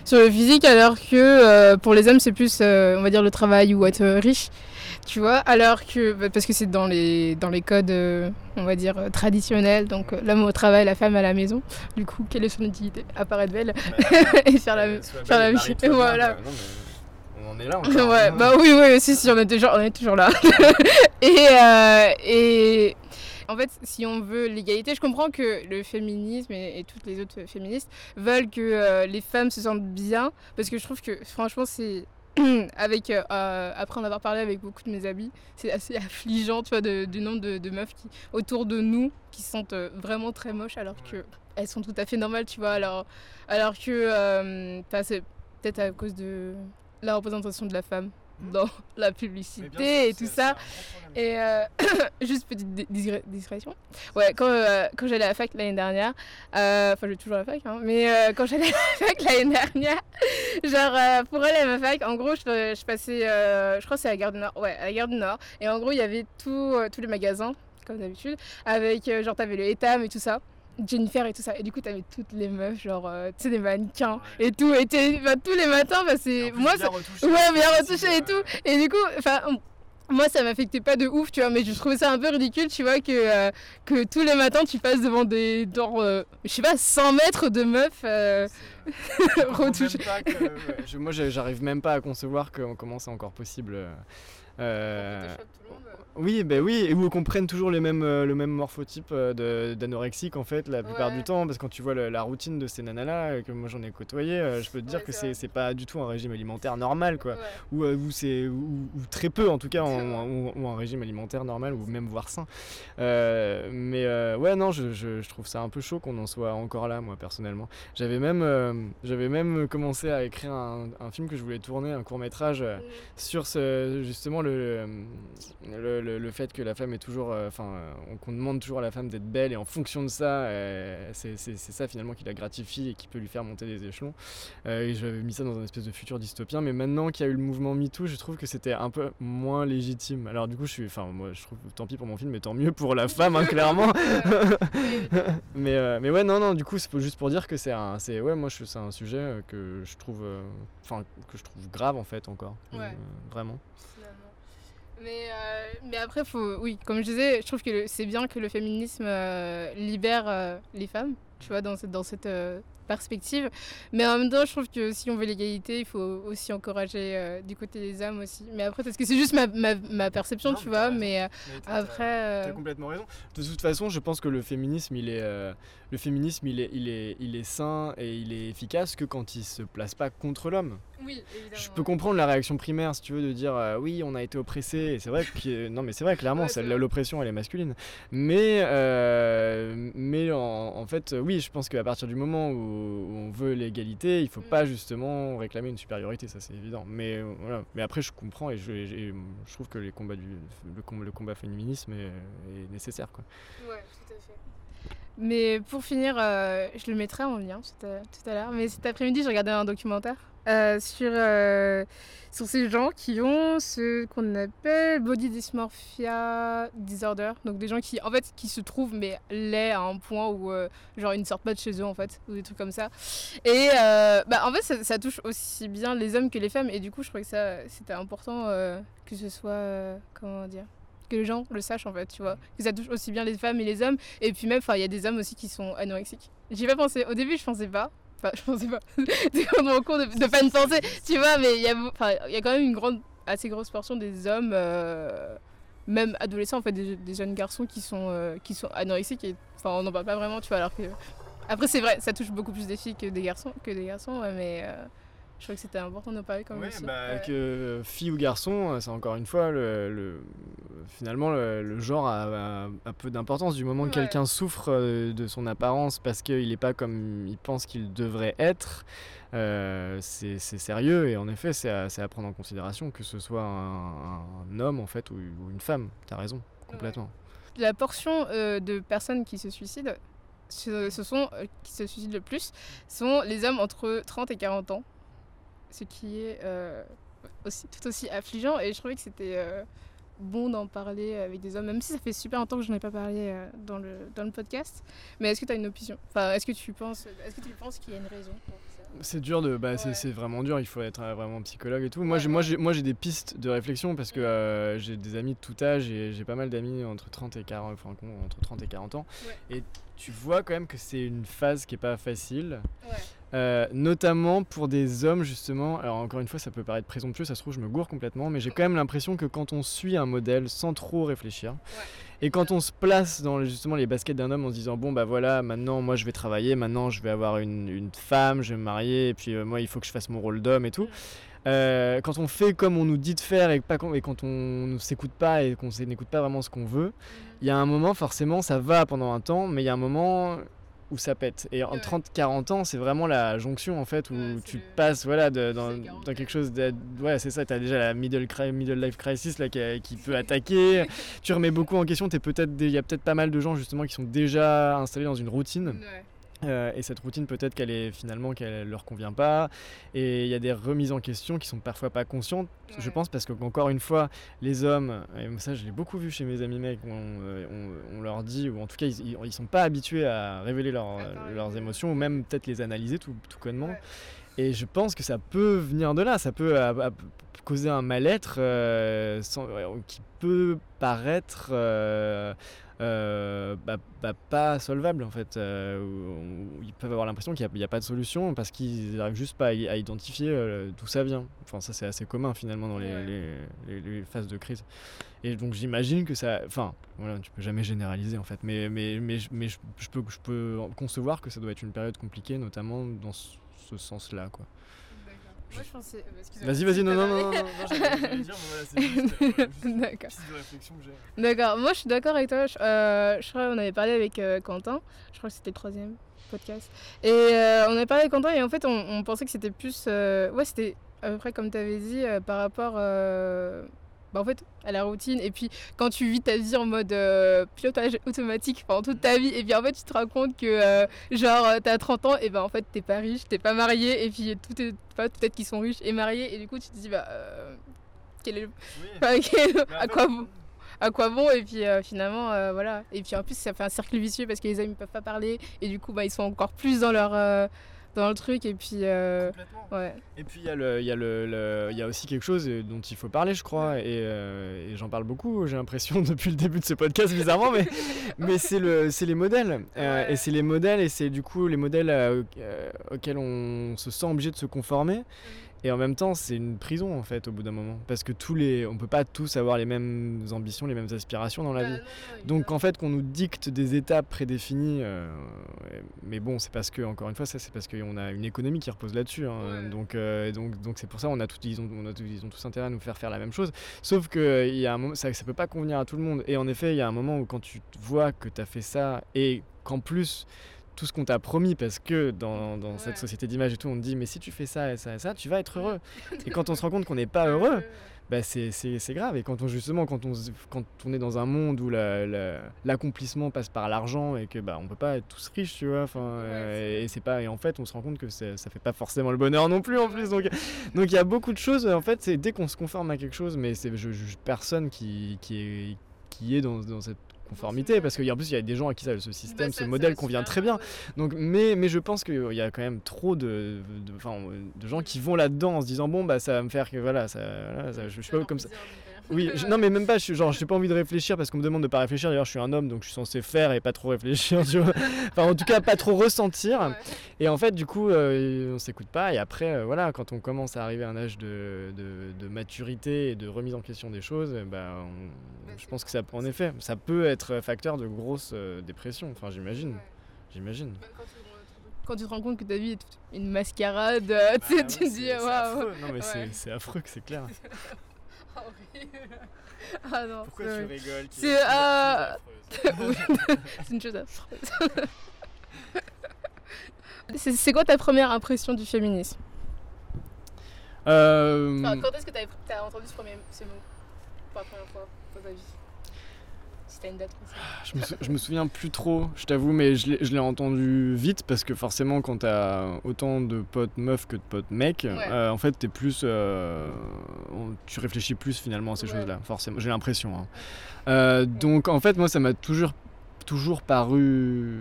sur le physique, alors que pour les hommes, c'est plus, on va dire, le travail ou être riche. Tu vois, alors que. bah, Parce que c'est dans les, dans les codes, euh, on va dire, euh, traditionnels. Donc euh, l'homme au travail, la femme à la maison. Du coup, quelle est son utilité Apparaître belle et faire la, faire la vie. Voilà. on en est là Ouais, bah oui, oui, si, si, on est toujours, on est toujours là. et, euh, et en fait, si on veut l'égalité, je comprends que le féminisme et, et toutes les autres féministes veulent que les femmes se sentent bien, parce que je trouve que franchement, c'est avec, euh, euh, après en avoir parlé avec beaucoup de mes amis, c'est assez affligeant, tu vois, de- du nombre de, de meufs qui, autour de nous qui se sentent euh, vraiment très moches alors que elles sont tout à fait normales, tu vois. Alors, alors que euh, c'est peut-être à cause de la représentation de la femme. dans la publicité et tout ça. Et euh, juste petite discrétion. Ouais, quand, euh, quand j'allais à la fac l'année dernière, euh, enfin, je vais toujours à la fac, hein, mais quand j'allais à la fac l'année dernière, genre pour aller à ma fac, en gros, je, je passais, je crois c'est à la gare du Nord, ouais, à la gare du Nord, et en gros, il y avait tout, tous les magasins, comme d'habitude, avec genre, t'avais le Etam et tout ça. Jennifer et tout ça et du coup t'avais toutes les meufs genre euh, tu sais des mannequins et tout et t'es- bah, tous les matins bah, c'est moi bien retouché, ouais, c'est bien retouché et tout. Et du coup, enfin, moi, ça m'affectait pas de ouf, tu vois, mais je trouvais ça un peu ridicule, tu vois, que, euh, que tous les matins, tu passes devant des, genre, euh, je sais pas, 100 mètres de meufs c'est- retouchées. que- moi, j'arrive même pas à concevoir qu'on commence encore possible. Euh, oui, ben oui, et où qu'on prenne toujours les mêmes, euh, le même morphotype euh, de- d'anorexique en fait la plupart Ouais. du temps, parce que quand tu vois le- la routine de ces nanas-là, euh, que moi j'en ai côtoyé, je peux te dire Ouais, que c'est pas du tout un régime alimentaire normal quoi, Ouais. ou, euh, ou c'est ou, très peu en tout cas, ou, un régime alimentaire normal ou même voire sain. Euh, mais euh, ouais non, je, je- je trouve ça un peu chaud qu'on en soit encore là moi personnellement. J'avais même, j'avais même commencé à écrire un, un film que je voulais tourner, un court métrage sur ce, justement le, le, le- le fait que la femme est toujours, euh, enfin, euh, qu'on demande toujours à la femme d'être belle et en fonction de ça, euh, c'est ça finalement qui la gratifie et qui peut lui faire monter des échelons. Euh, et j'avais mis ça dans un espèce de futur dystopien, mais maintenant qu'il y a eu le mouvement MeToo, je trouve que c'était un peu moins légitime. Alors du coup, je suis, enfin, moi, je trouve tant pis pour mon film, mais tant mieux pour la femme, hein, clairement. mais, euh, mais ouais, non, non, du coup, c'est juste pour dire que c'est un, ouais, moi, c'est un sujet euh, que je trouve, euh, enfin, que je trouve grave en fait encore, Ouais. Euh, vraiment. Mais, euh, mais après, faut, oui, comme je disais, je trouve que c'est bien que le féminisme euh, libère euh, les femmes, tu vois, dans cette, dans cette perspective. Mais en même temps, je trouve que si on veut l'égalité, il faut aussi encourager du côté des hommes aussi. Mais après, parce que c'est juste ma, ma, ma perception, Non, tu vois, mais Mais t'as- après... T'as complètement raison. De toute façon, je pense que le féminisme, il est, le féminisme, il est, il est, il est sain et il est efficace que quand il se place pas contre l'homme. Oui, évidemment. Je peux comprendre la réaction primaire, si tu veux, de dire euh, oui, on a été oppressé. Et c'est vrai que non, mais c'est vrai, clairement, Ouais, l'oppression, elle est masculine. Mais, euh, mais en, en fait, euh, oui, je pense qu'à partir du moment où, où on veut l'égalité, il faut Mm. pas justement réclamer une supériorité, ça c'est évident. Mais euh, voilà. Mais après, je comprends et je, et je trouve que les combats du, le, combat, le combat féminisme est, est nécessaire, quoi. Ouais, tout à fait. Mais pour finir, euh, je le mettrai en lien tout à, à l'heure. Mais cet après-midi, j'ai regardé un documentaire euh, sur, euh, sur ces gens qui ont ce qu'on appelle body dysmorphia disorder. Donc des gens qui, en fait, qui se trouvent mais laids à un point où genre ils ne sortent pas de chez eux en fait, ou des trucs comme ça. Et bah, en fait, ça, ça touche aussi bien les hommes que les femmes. Et du coup, je trouvais que c'était important que ce soit, comment dire que les gens le sachent en fait, tu vois. Que ça touche aussi bien les femmes et les hommes. Et puis même, il y a des hommes aussi qui sont anorexiques. J'y ai pas pensé. Au début, je pensais pas. Enfin, je pensais pas. C'est comme mon cours de, de pas y penser, tu vois. Mais il y a, y a quand même une grande, assez grosse portion des hommes, euh, même adolescents en fait, des, jeunes garçons qui sont, euh, qui sont anorexiques. Enfin, on n'en parle pas vraiment, tu vois. Alors que après, c'est vrai, ça touche beaucoup plus des filles que des garçons, que des garçons. mais euh, je crois que c'était important de parler quand même. Ouais, aussi. bah, Ouais. que fille ou garçon, euh, c'est encore une fois le, le- finalement le, le genre a, a- a peu d'importance du moment que quelqu'un souffre euh, de son apparence parce qu'il n'est pas comme il pense qu'il devrait être. euh, c'est c'est sérieux et en effet c'est à, c'est à prendre en considération que ce soit un, un homme en fait ou, ou une femme. T'as raison complètement. la portion euh, de personnes qui se suicident, ce, ce sont, euh, qui se suicident le plus, sont les hommes entre 30 et 40 ans. Ce qui est euh, aussi, tout aussi affligeant. Et je trouvais que c'était euh, bon d'en parler avec des hommes, même si ça fait super longtemps que je n'en ai pas parlé euh, dans, le, dans le podcast. Mais est-ce que tu as une opinion? Enfin, est-ce que tu penses, est-ce que tu penses qu'il y a une raison pour ça? C'est dur de, bah, Ouais. c'est vraiment dur. Il faut être vraiment psychologue et tout. Moi, Ouais, j'ai, moi, j'ai, moi, j'ai des pistes de réflexion parce que euh, j'ai des amis de tout âge et j'ai pas mal d'amis entre 30 et 40, enfin, qui ont entre 30 et 40 ans. Et tu vois quand même que c'est une phase qui est pas facile. Euh, notamment pour des hommes justement, alors encore une fois ça peut paraître présomptueux, ça se trouve je me gourre complètement, mais j'ai quand même l'impression que quand on suit un modèle sans trop réfléchir, et quand on se place dans justement les baskets d'un homme en se disant bon bah voilà maintenant moi je vais travailler, maintenant je vais avoir une, une femme, je vais me marier, et puis euh, moi il faut que je fasse mon rôle d'homme et tout, euh, quand on fait comme on nous dit de faire et, pas, et quand on ne s'écoute pas et qu'on n'écoute pas vraiment ce qu'on veut, il y a un moment, forcément, ça va pendant un temps, mais il y a un moment où ça pète. Et en Ouais. 30-40 ans, c'est vraiment la jonction en fait où Ouais, tu passes voilà, de- dans, c'est 40, dans quelque chose de. Ouais, c'est ça, tu as déjà la middle, middle life crisis là, qui, qui peut attaquer. tu remets beaucoup en question. Il peut y a peut-être pas mal de gens justement qui sont déjà installés dans une routine. Ouais. Euh, et cette routine, peut-être qu'elle est finalement qu'elle leur convient pas. Et il y a des remises en question qui sont parfois pas conscientes. Je pense parce qu'encore une fois, les hommes, et ça je l'ai beaucoup vu chez mes amis mecs, on, euh, on- on leur dit, ou en tout cas ils, ils, sont pas habitués à révéler leur- leurs émotions, ou même peut-être les analyser tout, tout connement. Ouais. Et je pense que ça peut venir de là, ça peut euh, causer un mal-être euh, sans- qui peut paraître euh, bah, bah, pas solvable en fait. euh, où- ils peuvent avoir l'impression qu'il n'y a, pas de solution parce qu'ils n'arrivent juste pas à, identifier euh, d'où ça vient. Enfin, ça c'est assez commun finalement dans les, Ouais. les- les- les phases de crise. Et donc j'imagine que ça. Enfin, voilà, tu peux jamais généraliser en fait, mais, mais, mais, je- mais je, je peux, je peux concevoir que ça doit être une période compliquée, notamment dans ce, ce sens-là. quoi. Moi, je pensais. euh, Vas-y, vas-y, non, non, non, non, non, non, j'allais- j'allais dire, mais voilà, c'est juste, euh, une D'accord. piste de réflexion que j'ai. D'accord, moi je suis d'accord avec toi. Je, euh, je crois qu'on avait parlé avec euh, Quentin. Je crois que c'était le troisième podcast. Et on avait parlé avec Quentin et en fait on, on pensait que c'était plus. ouais, c'était à peu près comme tu avais dit par rapport. Bah, en fait, à la routine. Et puis quand tu vis ta vie en mode euh, pilotage automatique pendant toute ta vie, et bien en fait tu te rends compte que euh, genre euh, t'as 30 ans et ben en fait t'es pas riche, t'es pas marié, et puis tout est. Pas peut-être qu'ils sont riches et mariés, et du coup tu te dis bah. euh, quel est le Oui. Enfin, quel- Mais à quoi bon à quoi bon et puis euh, finalement euh, voilà et puis en plus ça fait un cercle vicieux parce que les hommes ils peuvent pas parler et du coup bah ils sont encore plus dans leur euh, dans le truc et puis euh, ouais Et puis il y, a le- il y, a le- le- il y a aussi quelque chose euh, dont il faut parler, je crois, et, euh, et j'en parle beaucoup, j'ai l'impression, depuis le début de ce podcast, bizarrement, mais, mais c'est le, c'est les modèles. Euh, Ouais. Et c'est les modèles, et c'est du coup les modèles auxquels on se sent obligé de se conformer. Et en même temps, c'est une prison, en fait, au bout d'un moment. Parce que tous les, on peut pas tous avoir les mêmes ambitions, les mêmes aspirations dans la Bah, vie. Donc en fait qu'on nous dicte des étapes prédéfinies, euh, mais bon c'est parce que encore une fois ça c'est parce qu'on a une économie qui repose là-dessus, hein. Ouais. donc euh, donc donc c'est pour ça on a tout, ils ont, on a tout- ils ont tous intérêt à nous faire faire la même chose, sauf que il y a un moment ça ça peut pas convenir à tout le monde et en effet il y a un moment où quand tu vois que tu as fait ça et qu'en plus tout ce qu'on t'a promis parce que dans, dans cette société d'image et tout on te dit mais si tu fais ça et ça et ça tu vas être heureux et quand on se rend compte qu'on n'est pas heureux bah c'est, grave. Et quand on, justement, quand on, quand on est dans un monde où la- la- l'accomplissement passe par l'argent et que bah, on peut pas être tous riches, tu vois, enfin, euh, et c'est pas, et en fait, on se rend compte que ça fait pas forcément le bonheur non plus en plus. Donc, donc il y a beaucoup de choses. En fait, c'est dès qu'on se conforme à quelque chose, mais c'est, je juge personne qui, qui est, qui est dans, dans cette conformité parce qu'en plus il y a des gens à qui ça, ce système, ce modèle convient très bien. Donc, mais, mais je pense qu'il y a quand même trop de, de, de gens qui vont là-dedans en se disant bon bah ça va me faire que voilà, ça, voilà, ça- je, sais pas comme ça. Oui, je- non mais même pas, je, suis- genre j'ai pas envie de réfléchir parce qu'on me demande de pas réfléchir. D'ailleurs je suis un homme donc je suis censé faire et pas trop réfléchir, tu vois. Enfin en tout cas pas trop ressentir. Et en fait du coup euh, on s'écoute pas et après euh, voilà quand on commence à arriver à un âge de, de, de maturité et de remise en question des choses, euh, bah, on- Bah, je pense que ça. en effet, ça peut être facteur de grosse euh, dépression. Enfin j'imagine, j'imagine. quand tu te rends compte que ta vie est une mascarade euh, Bah tu ouais, te dis waouh. Non mais Ouais. c'est- c'est affreux que c'est clair. ah non Pourquoi c'est tu rigoles C'est, euh, C'est une chose affreuse. C'est c'est quoi ta première impression du féminisme? Euh, Enfin, quand est-ce que t'as entendu ce, premier, ce mot? Pour la première fois dans ta vie? Si t'as une date précise. je, me sou- je me souviens plus trop, je t'avoue, mais je l'ai- entendu vite parce que forcément, quand t'as autant de potes meufs que de potes mecs, euh, en fait, t'es plus. euh, tu réfléchis plus finalement à ces Ouais. choses-là, forcément, j'ai l'impression. hein. Euh, donc, en fait, moi, ça m'a toujours, toujours paru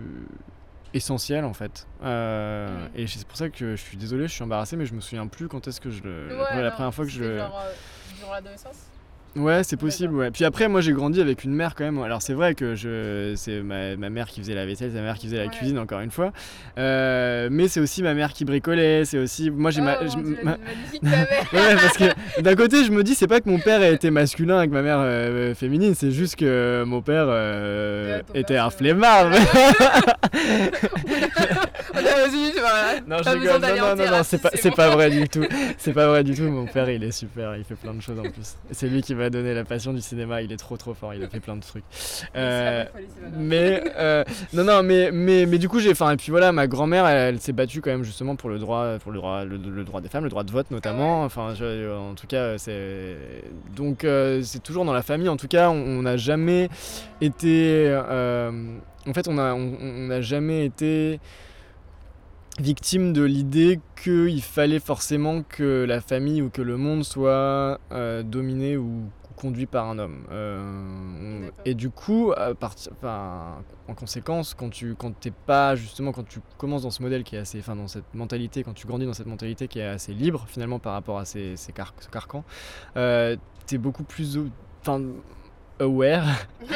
essentiel en fait Euh, Mhm. et c'est pour ça que je suis désolé je suis embarrassé mais je me souviens plus quand est-ce que je le la Ouais, première- la non, première fois que je le Genre, euh, durant l'adolescence Ouais, c'est possible, ouais. Puis après, moi, j'ai grandi avec une mère quand même. Alors, c'est vrai que je, c'est ma, ma mère qui faisait la vaisselle, c'est ma mère qui faisait la Ouais. cuisine, encore une fois. Euh, mais c'est aussi ma mère qui bricolait, c'est aussi. Moi, j'ai ma. Oh, je- mon Dieu, ma- Ouais, parce que d'un côté, je me dis, c'est pas que mon père était masculin et que ma mère euh, féminine, c'est juste que mon père euh, Ouais, était un flemmard. Non, je rigole. Non, non, non, non, c'est pas, c'est vrai du tout. C'est pas vrai du tout. Mon père, il est super. Il fait plein de choses en plus. C'est lui qui m'a donné la passion du cinéma. Il est trop, trop fort. Il a fait plein de trucs. Euh, mais euh, non non mais mais mais du coup j'ai enfin et puis voilà ma grand-mère elle, elle s'est battue quand même justement pour le droit pour le droit le, le droit des femmes le droit de vote notamment enfin je- en tout cas c'est donc euh, c'est toujours dans la famille en tout cas on n'a jamais été euh, en fait on a on on n'a jamais été victime de l'idée qu'il fallait forcément que la famille ou que le monde soit euh, dominé ou conduit par un homme. Euh, et du coup, à partir- enfin, en conséquence, quand tu quand t'es pas justement quand tu commences dans ce modèle qui est assez, enfin dans cette mentalité, quand tu grandis dans cette mentalité qui est assez libre finalement par rapport à ces, ces car- ce carcan, euh, t'es beaucoup plus, enfin aware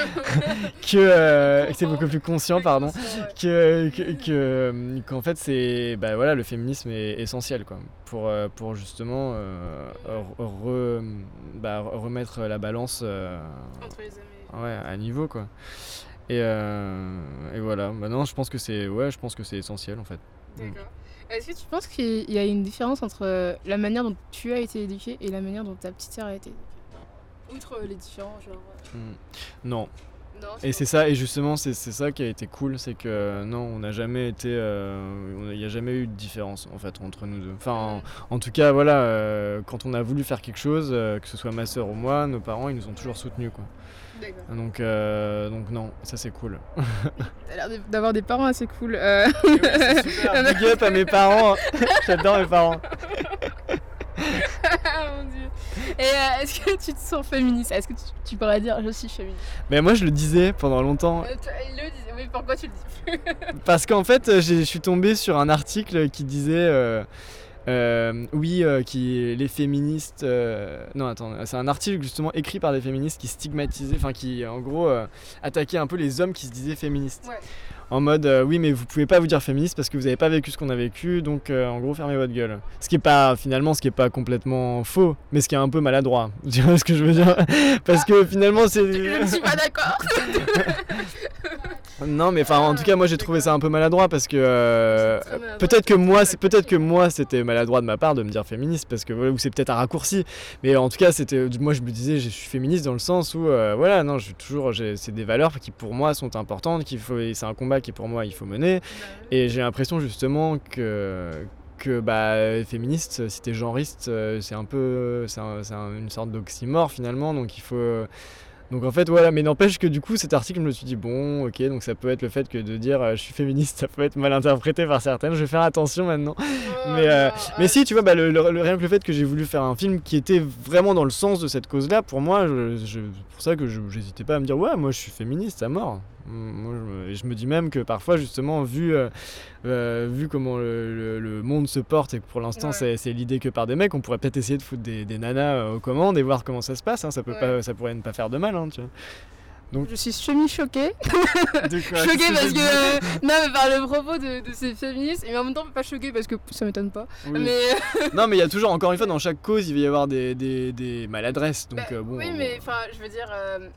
que euh, t'es beaucoup plus conscient pardon que que- que- qu'en fait c'est bah voilà le féminisme est essentiel quoi pour euh, pour justement euh, re- bah, remettre la balance euh, Entre les hommes et- ouais à niveau quoi. Et, euh, et voilà. Maintenant je pense que c'est ouais je pense que c'est essentiel en fait. D'accord. Est-ce que tu penses qu'il y a une différence entre euh, la manière dont tu as été éduqué et la manière dont ta petite sœur a été éduquée? Outre les différents, genre. euh, Mm. non Non, Et c'est ça, et justement, c'est ça qui a été cool, c'est que non, on n'a jamais été. euh, Il n'y a jamais eu de différence en fait entre nous deux. Enfin, en, en tout cas, voilà, euh, quand on a voulu faire quelque chose, euh, que ce soit ma soeur ou moi, nos parents, ils nous ont toujours soutenus quoi. D'accord. Donc, euh, donc non, ça c'est cool. T'as l'air d'avoir des parents assez cool. euh. super, big up à mes parents, j'adore mes parents. Mon dieu. Et euh, est-ce que tu te sens féministe? Est-ce que tu, tu pourrais dire je suis féministe? Mais moi je le disais pendant longtemps, Euh, Il le disait, oui, pourquoi tu le dis Parce qu'en fait, euh, je suis tombé sur un article qui disait euh, oui, qui les féministes. non, attends, c'est un article justement écrit par des féministes qui stigmatisaient, enfin qui en gros attaquaient un peu les hommes qui se disaient féministes. Ouais. En mode euh, oui, mais vous pouvez pas vous dire féministe parce que vous avez pas vécu ce qu'on a vécu, donc euh, en gros fermez votre gueule. Ce qui est pas finalement, ce qui est pas complètement faux, mais ce qui est un peu maladroit. Tu vois ce que je veux dire? Parce que finalement c'est. Je ne suis pas d'accord. Non, mais enfin, en tout cas, moi j'ai trouvé ça un peu maladroit parce que euh, peut-être que moi, c'est peut-être que moi c'était maladroit de ma part de me dire féministe parce que voilà, ou c'est peut-être un raccourci. Mais en tout cas, c'était moi je me disais je suis féministe dans le sens où euh, voilà, non, je suis toujours, c'est des valeurs qui pour moi sont importantes, qu'il faut, c'est un combat qui pour moi il faut mener. Et j'ai l'impression justement que que bah féministe, si t'es genriste, euh, c'est un peu, c'est un- c'est un- une sorte d'oxymore finalement, donc il faut donc en fait voilà, mais n'empêche que du coup cet article je me suis dit bon ok donc ça peut être le fait que de dire euh, je suis féministe ça peut être mal interprété par certaines, je vais faire attention maintenant. Mais, euh, Mais si tu vois bah, le, le- le- rien que le fait que j'ai voulu faire un film qui était vraiment dans le sens de cette cause là, pour moi je- pour ça que j'hésitais pas à me dire ouais moi je suis féministe à mort. Moi, je, me- et je me dis même que parfois justement vu, euh, euh, vu comment le, le- le monde se porte et que pour l'instant Ouais. c'est, c'est l'idée que par des mecs, on pourrait peut-être essayer de foutre des, des nanas euh, aux commandes et voir comment ça se passe. hein, ça, peut Ouais. pas, ça pourrait ne pas faire de mal. Hein, tu vois. Je suis semi-choquée. Choquée parce que. euh, non, mais par le propos de, de ces féministes, mais en même temps, pas choquée parce que ça m'étonne pas. Oui. Mais. Non mais il y a toujours, encore une fois, dans chaque cause, il va y avoir des, des, des maladresses. Donc bah, euh, bon. oui, euh, mais enfin, je veux dire. euh,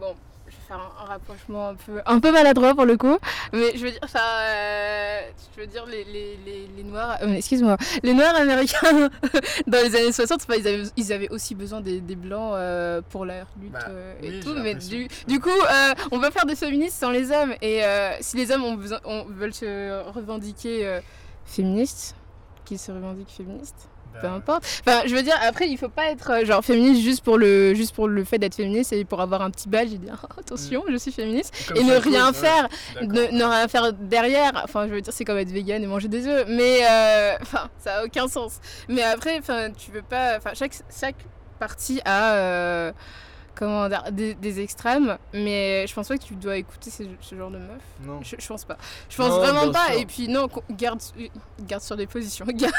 Bon, je vais faire un, un rapprochement un peu, un peu maladroit pour le coup, mais je veux dire, enfin, euh, je veux dire, les, les, les, les Noirs, euh, excuse-moi, les Noirs américains dans les années 60, enfin, ils, avaient, ils avaient aussi besoin des, des Blancs euh, pour leur lutte Bah, et oui, tout, mais du, du coup, on peut faire des féministes sans les hommes, et si les hommes ont besoin, ont- veulent se revendiquer féministes, qu'ils se revendiquent féministes peu bah, importe. Enfin, je veux dire, après, il faut pas être euh, genre féministe juste pour le, juste pour le fait d'être féministe et pour avoir un petit badge et dire attention, je suis féministe. comme et ne rien faire, d'accord. ne, ne rien faire derrière. Enfin, je veux dire, c'est comme être vegan et manger des œufs. Mais, euh, enfin, ça a aucun sens. Mais après, enfin, tu veux pas. Enfin, chaque, chaque partie a. euh, comment dire, des, des extrêmes, mais je pense pas que tu dois écouter ce, ce genre de meuf. Non. Je, je pense pas. Je pense Non, vraiment pas. sûr. Et puis, non, garde, garde sur des positions. Garde,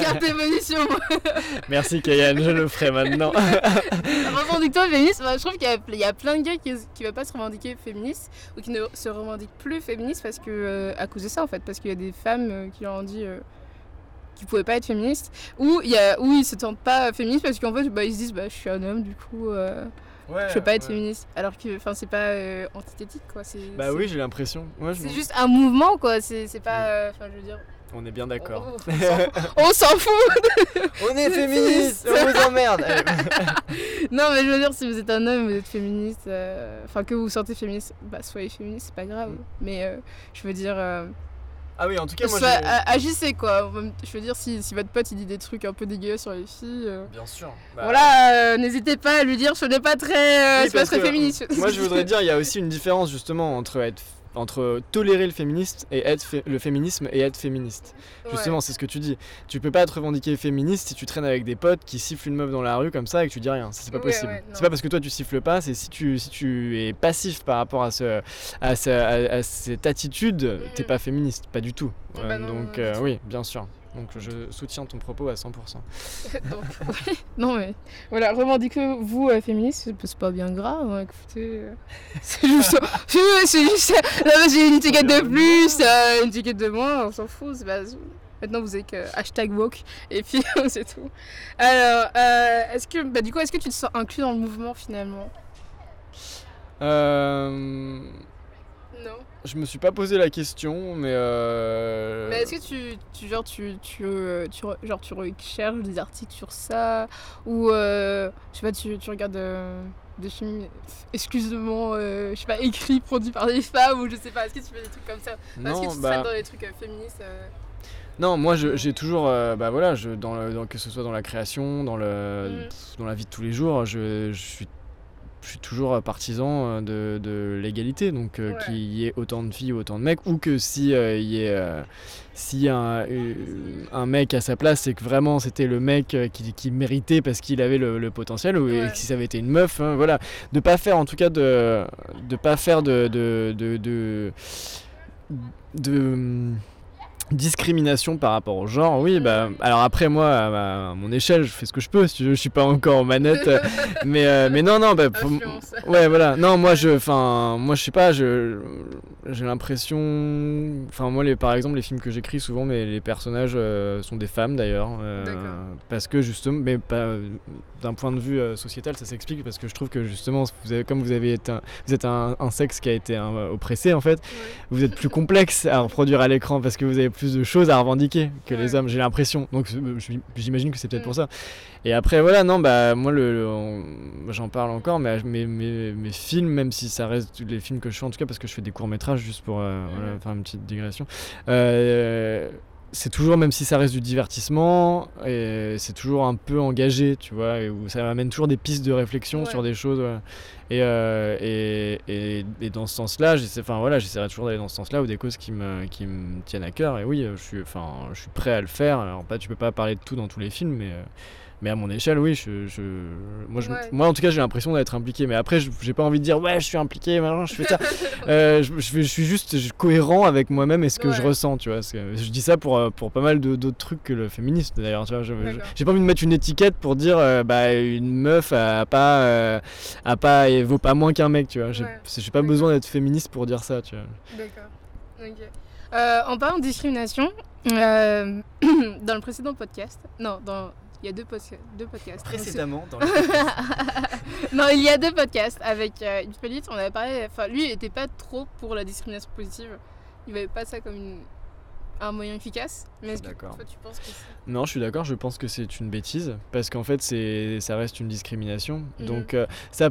garde tes positions. Merci Kayane, je le ferai maintenant. Revendique-toi féministe. Enfin, je trouve qu'il y, a- il y a plein de gars qui ne veulent pas se revendiquer féministes ou qui ne se revendiquent plus féministes parce que, euh, à cause de ça en fait. Parce qu'il y a des femmes euh, qui leur ont dit euh, qui pouvaient pas être féministes, ou, il y a, ou ils se sentent pas féministes parce qu'en fait, bah, ils se disent bah, je suis un homme, du coup, euh, je peux pas être féministe. Alors que c'est pas euh, antithétique, quoi. Bah oui, j'ai l'imprestion. c'est juste un mouvement, quoi. C'est pas. Euh, enfin, je veux dire. On est bien d'accord. On s'en fout On est féministe On vous emmerde Non mais je veux dire, si vous êtes un homme, vous êtes féministe, enfin que vous vous sentez féministe, bah soyez féministe, c'est pas grave. Mm. Mais je veux dire, ah oui, en tout cas, moi. agissez quoi. Je veux dire, si, si, votre pote il dit des trucs un peu dégueux sur les filles. Euh, Bien sûr. Bah, voilà, euh, n'hésitez pas à lui dire je n'ai pas très, euh, pas très féministe. Moi, je voudrais dire, il y a aussi une différence justement entre être entre tolérer le féministe et être le féminisme et être féministe. Justement, c'est ce que tu dis. Tu peux pas te revendiquer féministe si tu traînes avec des potes qui sifflent une meuf dans la rue comme ça et que tu dis rien. C'est pas possible. c'est pas parce que toi tu siffles pas, c'est si tu si tu es passif par rapport à ce à, cette attitude, t'es pas féministe, pas du tout. Bah donc euh, oui, bien sûr. Donc je soutiens ton propos à 100%. Non mais voilà, revendiquez-vous euh, féministe, c'est pas bien grave, hein, écoutez. Euh, c'est juste, c'est juste, là j'ai une étiquette de plus, euh, une étiquette de moins, on s'en fout. Maintenant vous avez que hashtag woke et puis c'est tout. Alors, est-ce que, bah, du coup, est-ce que tu te sens inclus dans le mouvement finalement? Euh... Je me suis pas posé la question, mais. Euh... Mais est-ce que tu, tu, genre, tu, tu, euh, tu, genre, tu recherches des articles sur ça Ou, euh, je sais pas, tu, tu regardes euh, des films exclusivement, je sais pas, écrits, produits par des femmes Ou je sais pas, est-ce que tu fais des trucs comme ça? Est-ce que tu bah... dans les trucs féministes non, moi j'ai toujours, bah voilà, je, dans, que ce soit dans la création, dans, le, mm. dans la vie de tous les jours, je, je suis je suis toujours partisan euh, de, l'égalité, donc euh, qu'il y ait autant de filles ou autant de mecs, ou que si euh, il y ait si un, un, mec à sa place, c'est que vraiment c'était le mec qui, qui méritait parce qu'il avait le, potentiel, ou si ça avait été une meuf, hein, voilà, de pas faire en tout cas de de pas faire de, de, de, de discrimination par rapport au genre, oui, bah, alors après moi, à, mon échelle, je fais ce que je peux, si je, suis pas encore en manette, mais, euh, mais non, non, bah, ouais, voilà, non, moi, je, enfin, moi, je sais pas, je, j'ai l'impression, enfin, moi, les, par exemple, les films que j'écris, souvent, mais les personnages euh, sont des femmes, d'ailleurs, euh, parce que, justement, mais pas, d'un point de vue sociétal, ça s'explique, parce que je trouve que, justement, vous avez, comme vous avez été, un, vous êtes un, sexe qui a été oppressé, en fait, vous êtes plus complexe à reproduire à l'écran, parce que vous avez plus de choses à revendiquer que les hommes, j'ai l'impression. Donc euh, j'imagine que c'est peut-être pour ça. Et après, voilà, non, bah moi, le, j'en parle encore, mais mes, mes, mes, films, même si ça reste les films que je fais, en tout cas parce que je fais des courts-métrages, juste pour euh, faire une petite digression. Euh, c'est toujours, même si ça reste du divertissement, et c'est toujours un peu engagé, tu vois, et où ça amène toujours des pistes de réflexion sur des choses. Euh, et, et, et, dans ce sens-là, enfin, voilà, j'essaierai toujours d'aller dans ce sens-là, ou des causes qui me, qui me tiennent à cœur. Et oui, je suis, enfin, je suis prêt à le faire. Alors, pas, tu peux pas parler de tout dans tous les films, mais. Euh, mais à mon échelle, oui, je, je moi, je, moi, en tout cas, j'ai l'impression d'être impliqué. Mais après, j'ai pas envie de dire ouais, je suis impliqué, maintenant, je fais ça. euh, je, je, suis juste cohérent avec moi-même et ce que je ressens, tu vois. je dis ça pour, euh, pour pas mal d'autres trucs que le féministe, d'ailleurs. J'ai pas envie de mettre une étiquette pour dire euh, bah une meuf a pas, euh, a pas, vaut pas moins qu'un mec, tu vois. J'ai pas besoin d'être féministe pour dire ça, tu vois. D'accord. en parlant de discrimination, dans le précédent podcast, non, dans il y a deux, deux podcasts. Précédemment, dans Non, il y a deux podcasts avec euh, on avait parlé. Enfin, lui, il n'était pas trop pour la discrimination positive. Il ne voyait pas ça comme une, un moyen efficace. Mais est-ce que toi, tu penses que c'est. Non, je suis d'accord, je pense que c'est une bêtise. Parce qu'en fait, c'est ça reste une discrimination. Mhm. Donc, euh, ça.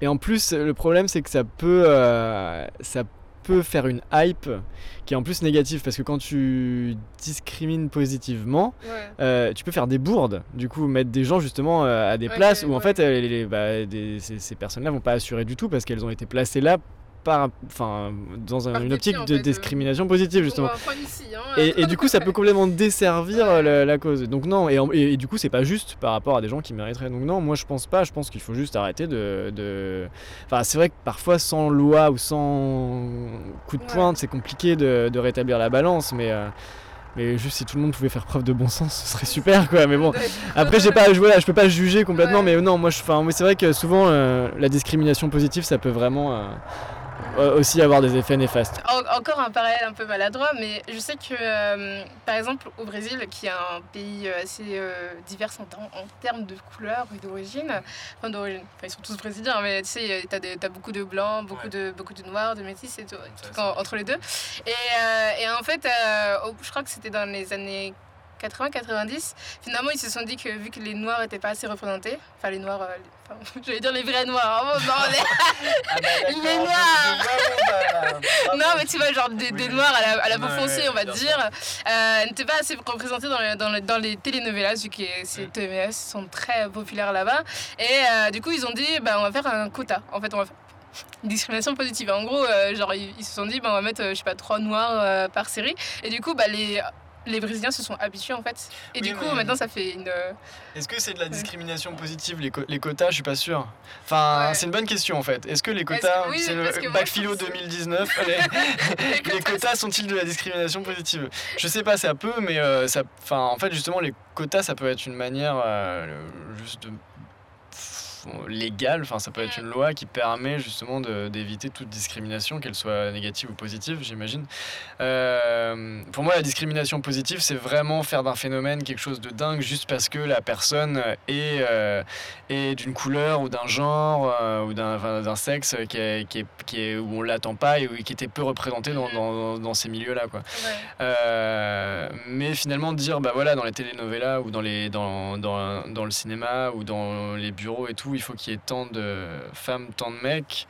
Et en plus, le problème, c'est que ça peut. Euh, ça peut faire une hype qui est en plus négative parce que quand tu discrimines positivement, euh, tu peux faire des bourdes. Du coup, mettre des gens justement euh, à des places où en fait bah, ces, ces personnes-là vont pas assurer du tout parce qu'elles ont été placées là enfin, dans une optique de euh, discrimination positive justement. Hein. et, du coup, ça peut complètement desservir euh, la, cause. Donc non, et, et, du coup, c'est pas juste par rapport à des gens qui mériteraient. Donc non, moi je pense pas. Je pense qu'il faut juste arrêter de. Enfin, c'est vrai que parfois sans loi ou sans coup de pointe, c'est compliqué de, rétablir la balance, mais. Euh, mais juste si tout le monde pouvait faire preuve de bon sens, ce serait super quoi. Mais bon, après j'ai pas, voilà, je peux pas juger complètement, mais non, moi je, c'est vrai que souvent la discrimination positive, ça peut vraiment euh, aussi avoir des effets néfastes. En- encore un parallèle un peu maladroit, mais je sais que, euh, par exemple, au Brésil, qui est un pays euh, assez euh, divers en, ter- en termes de couleur et d'origine, enfin d'origine, enfin ils sont tous brésiliens, mais tu sais, t'as, des- t'as beaucoup de blancs, beaucoup, Ouais. de, beaucoup de noirs, de métis et tout, en- entre les deux. Et, euh, et en fait, euh, je crois que c'était dans les années 80-90, finalement ils se sont dit que vu que les noirs n'étaient pas assez représentés, enfin les noirs, enfin, j'allais dire les vrais noirs, oh, non, les- Les noirs. Non, mais tu vois, genre des, des noirs à la, à la peau Ouais, foncée, ouais, on va dire, euh, n'étaient pas assez représentés dans, les- dans, les- dans les telenovelas, vu que ces telenovelas sont très populaires là-bas. Et euh, du coup, ils ont dit, bah, on va faire un quota. En fait, on va faire une discrimination positive. En gros, euh, genre, ils, ils se sont dit, bah, on va mettre, euh, je sais pas, trois noirs euh, par série. Et du coup, bah, les, les Brésiliens se sont habitués, en fait. Et Oui, du coup, mais- maintenant, ça fait une... euh, Est-ce que c'est de la discrimination positive, les, quotas? Je suis pas sûr. Enfin, Ouais. c'est une bonne question en fait. Est-ce que les quotas, c'est le bac philo pense- 2019, les, les quotas sont-ils de la discrimination positive? Je sais pas, ça peut, mais euh, ça, enfin, en fait, justement, les quotas, ça peut être une manière euh, juste de légale, enfin ça peut être une loi qui permet justement d'éviter toute discrimination, qu'elle soit négative ou positive, j'imagine. Euh, pour moi, la discrimination positive, c'est vraiment faire d'un phénomène quelque chose de dingue juste parce que la personne est, euh, est d'une couleur ou d'un genre euh, ou d'un sexe qui est, qui est, qui est- où on l'attend pas et où- qui était peu représenté dans, dans, dans ces milieux-là. Quoi. Mais finalement dire bah voilà dans les telenovelas ou dans les dans, dans, dans le cinéma ou dans les bureaux et tout il faut qu'il y ait tant de femmes tant de mecs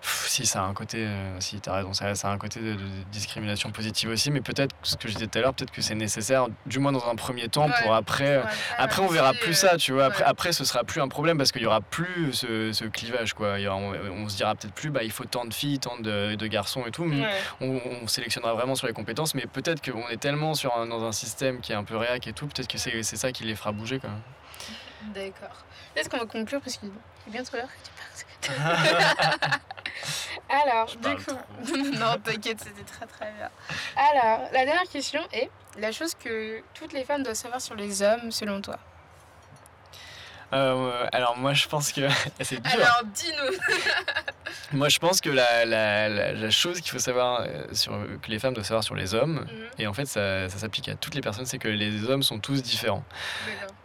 Pff, si ça a un côté euh, si t'as raison ça, ça a un côté de, de discrimination positive aussi mais peut-être ce que je disais tout à l'heure peut-être que c'est nécessaire du moins dans un premier temps pour après euh, après, on verra plus ça, tu vois. Après, ouais. après, ce sera plus un problème parce qu'il y aura plus ce, ce clivage, quoi. Il y aura- on, on se dira peut-être plus, bah, il faut tant de filles, tant de, de garçons et tout. Mais on, on sélectionnera vraiment sur les compétences. Mais peut-être qu'on est tellement sur un- dans un système qui est un peu réac et tout, peut-être que c'est c'est ça qui les fera bouger, quoi. D'accord. Est-ce qu'on va conclure parce qu'il est bien trop l'heure que tu parles Alors, Je du parle coup. non, t'inquiète, c'était très très bien. Alors, la dernière question est la chose que toutes les femmes doivent savoir sur les hommes, selon toi? Euh, alors moi, je pense que c'est dur. Alors, dis-nous. Moi, je pense que la, la, la, la chose qu'il faut savoir euh, sur que les femmes doivent savoir sur les hommes, Mhm, et en fait, ça, ça s'applique à toutes les personnes, c'est que les hommes sont tous différents.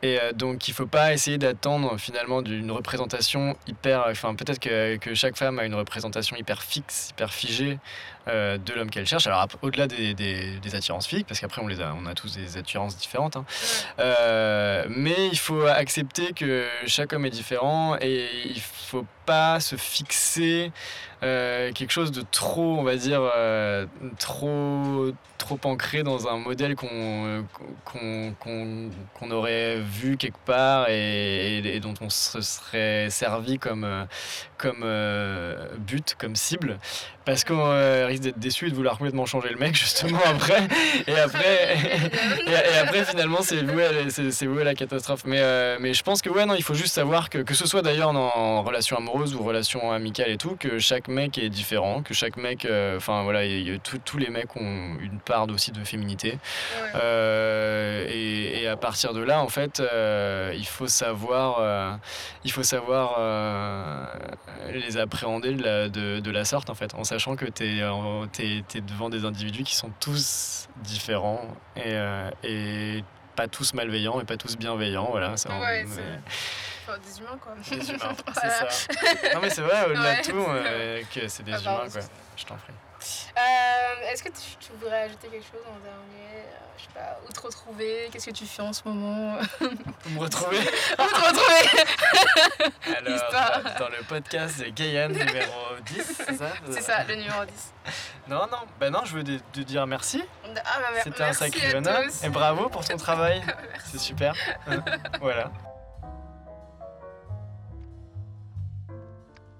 Et euh, donc il faut pas essayer d'attendre finalement d'une représentation hyper... Enfin peut-être que, que chaque femme a une représentation hyper fixe, hyper figée euh, de l'homme qu'elle cherche. Alors au-delà des, des, des attirances physiques, parce qu'après on, les a, on a tous des attirances différentes. hein. Euh, mais il faut accepter que chaque homme est différent et il faut pas se fixer euh, quelque chose de trop, on va dire, trop, trop ancré dans un modèle qu'on qu'on qu'on qu'on aurait vu quelque part et, dont on se serait servi comme, euh, comme euh, but, comme cible. Parce qu'on euh, risque d'être déçu et de vouloir complètement changer le mec justement après. Et après, et, après finalement c'est voué, à à la catastrophe. Mais, euh, mais je pense que ouais, non, il faut juste savoir que, que ce soit d'ailleurs en, relation amoureuse ou relation amicale et tout, que chaque mec est différent, que chaque mec, enfin voilà, il y tous les mecs ont une part aussi de féminité. Euh, et, et à partir de là, en fait, euh, il faut savoir, euh, il faut savoir les appréhender de la, de, de la sorte, en fait, en sachant que tu es, devant des individus qui sont tous différents et, et pas tous malveillants et pas tous bienveillants. Voilà, ça, Ouais, on- c'est- mais- Enfin, des humains, quoi. des humains, c'est ça. Non, mais c'est vrai, au-delà Ouais, de tout, euh, que c'est des Ah, humains, quoi. Je t'en prie. Euh, Est-ce que tu, tu voudrais ajouter quelque chose en dernier Euh, Je sais pas, où te retrouver? Qu'est-ce que tu fais en ce moment? Vous me retrouvez Où te retrouver Alors, Histoire. dans le podcast de Guyane numéro 10, c'est ça? C'est ça, le numéro 10. Non, non, bah non, je veux te dire merci. Ah, bah, C'était un sacré honneur. Et bravo pour ton travail. C'est super. voilà.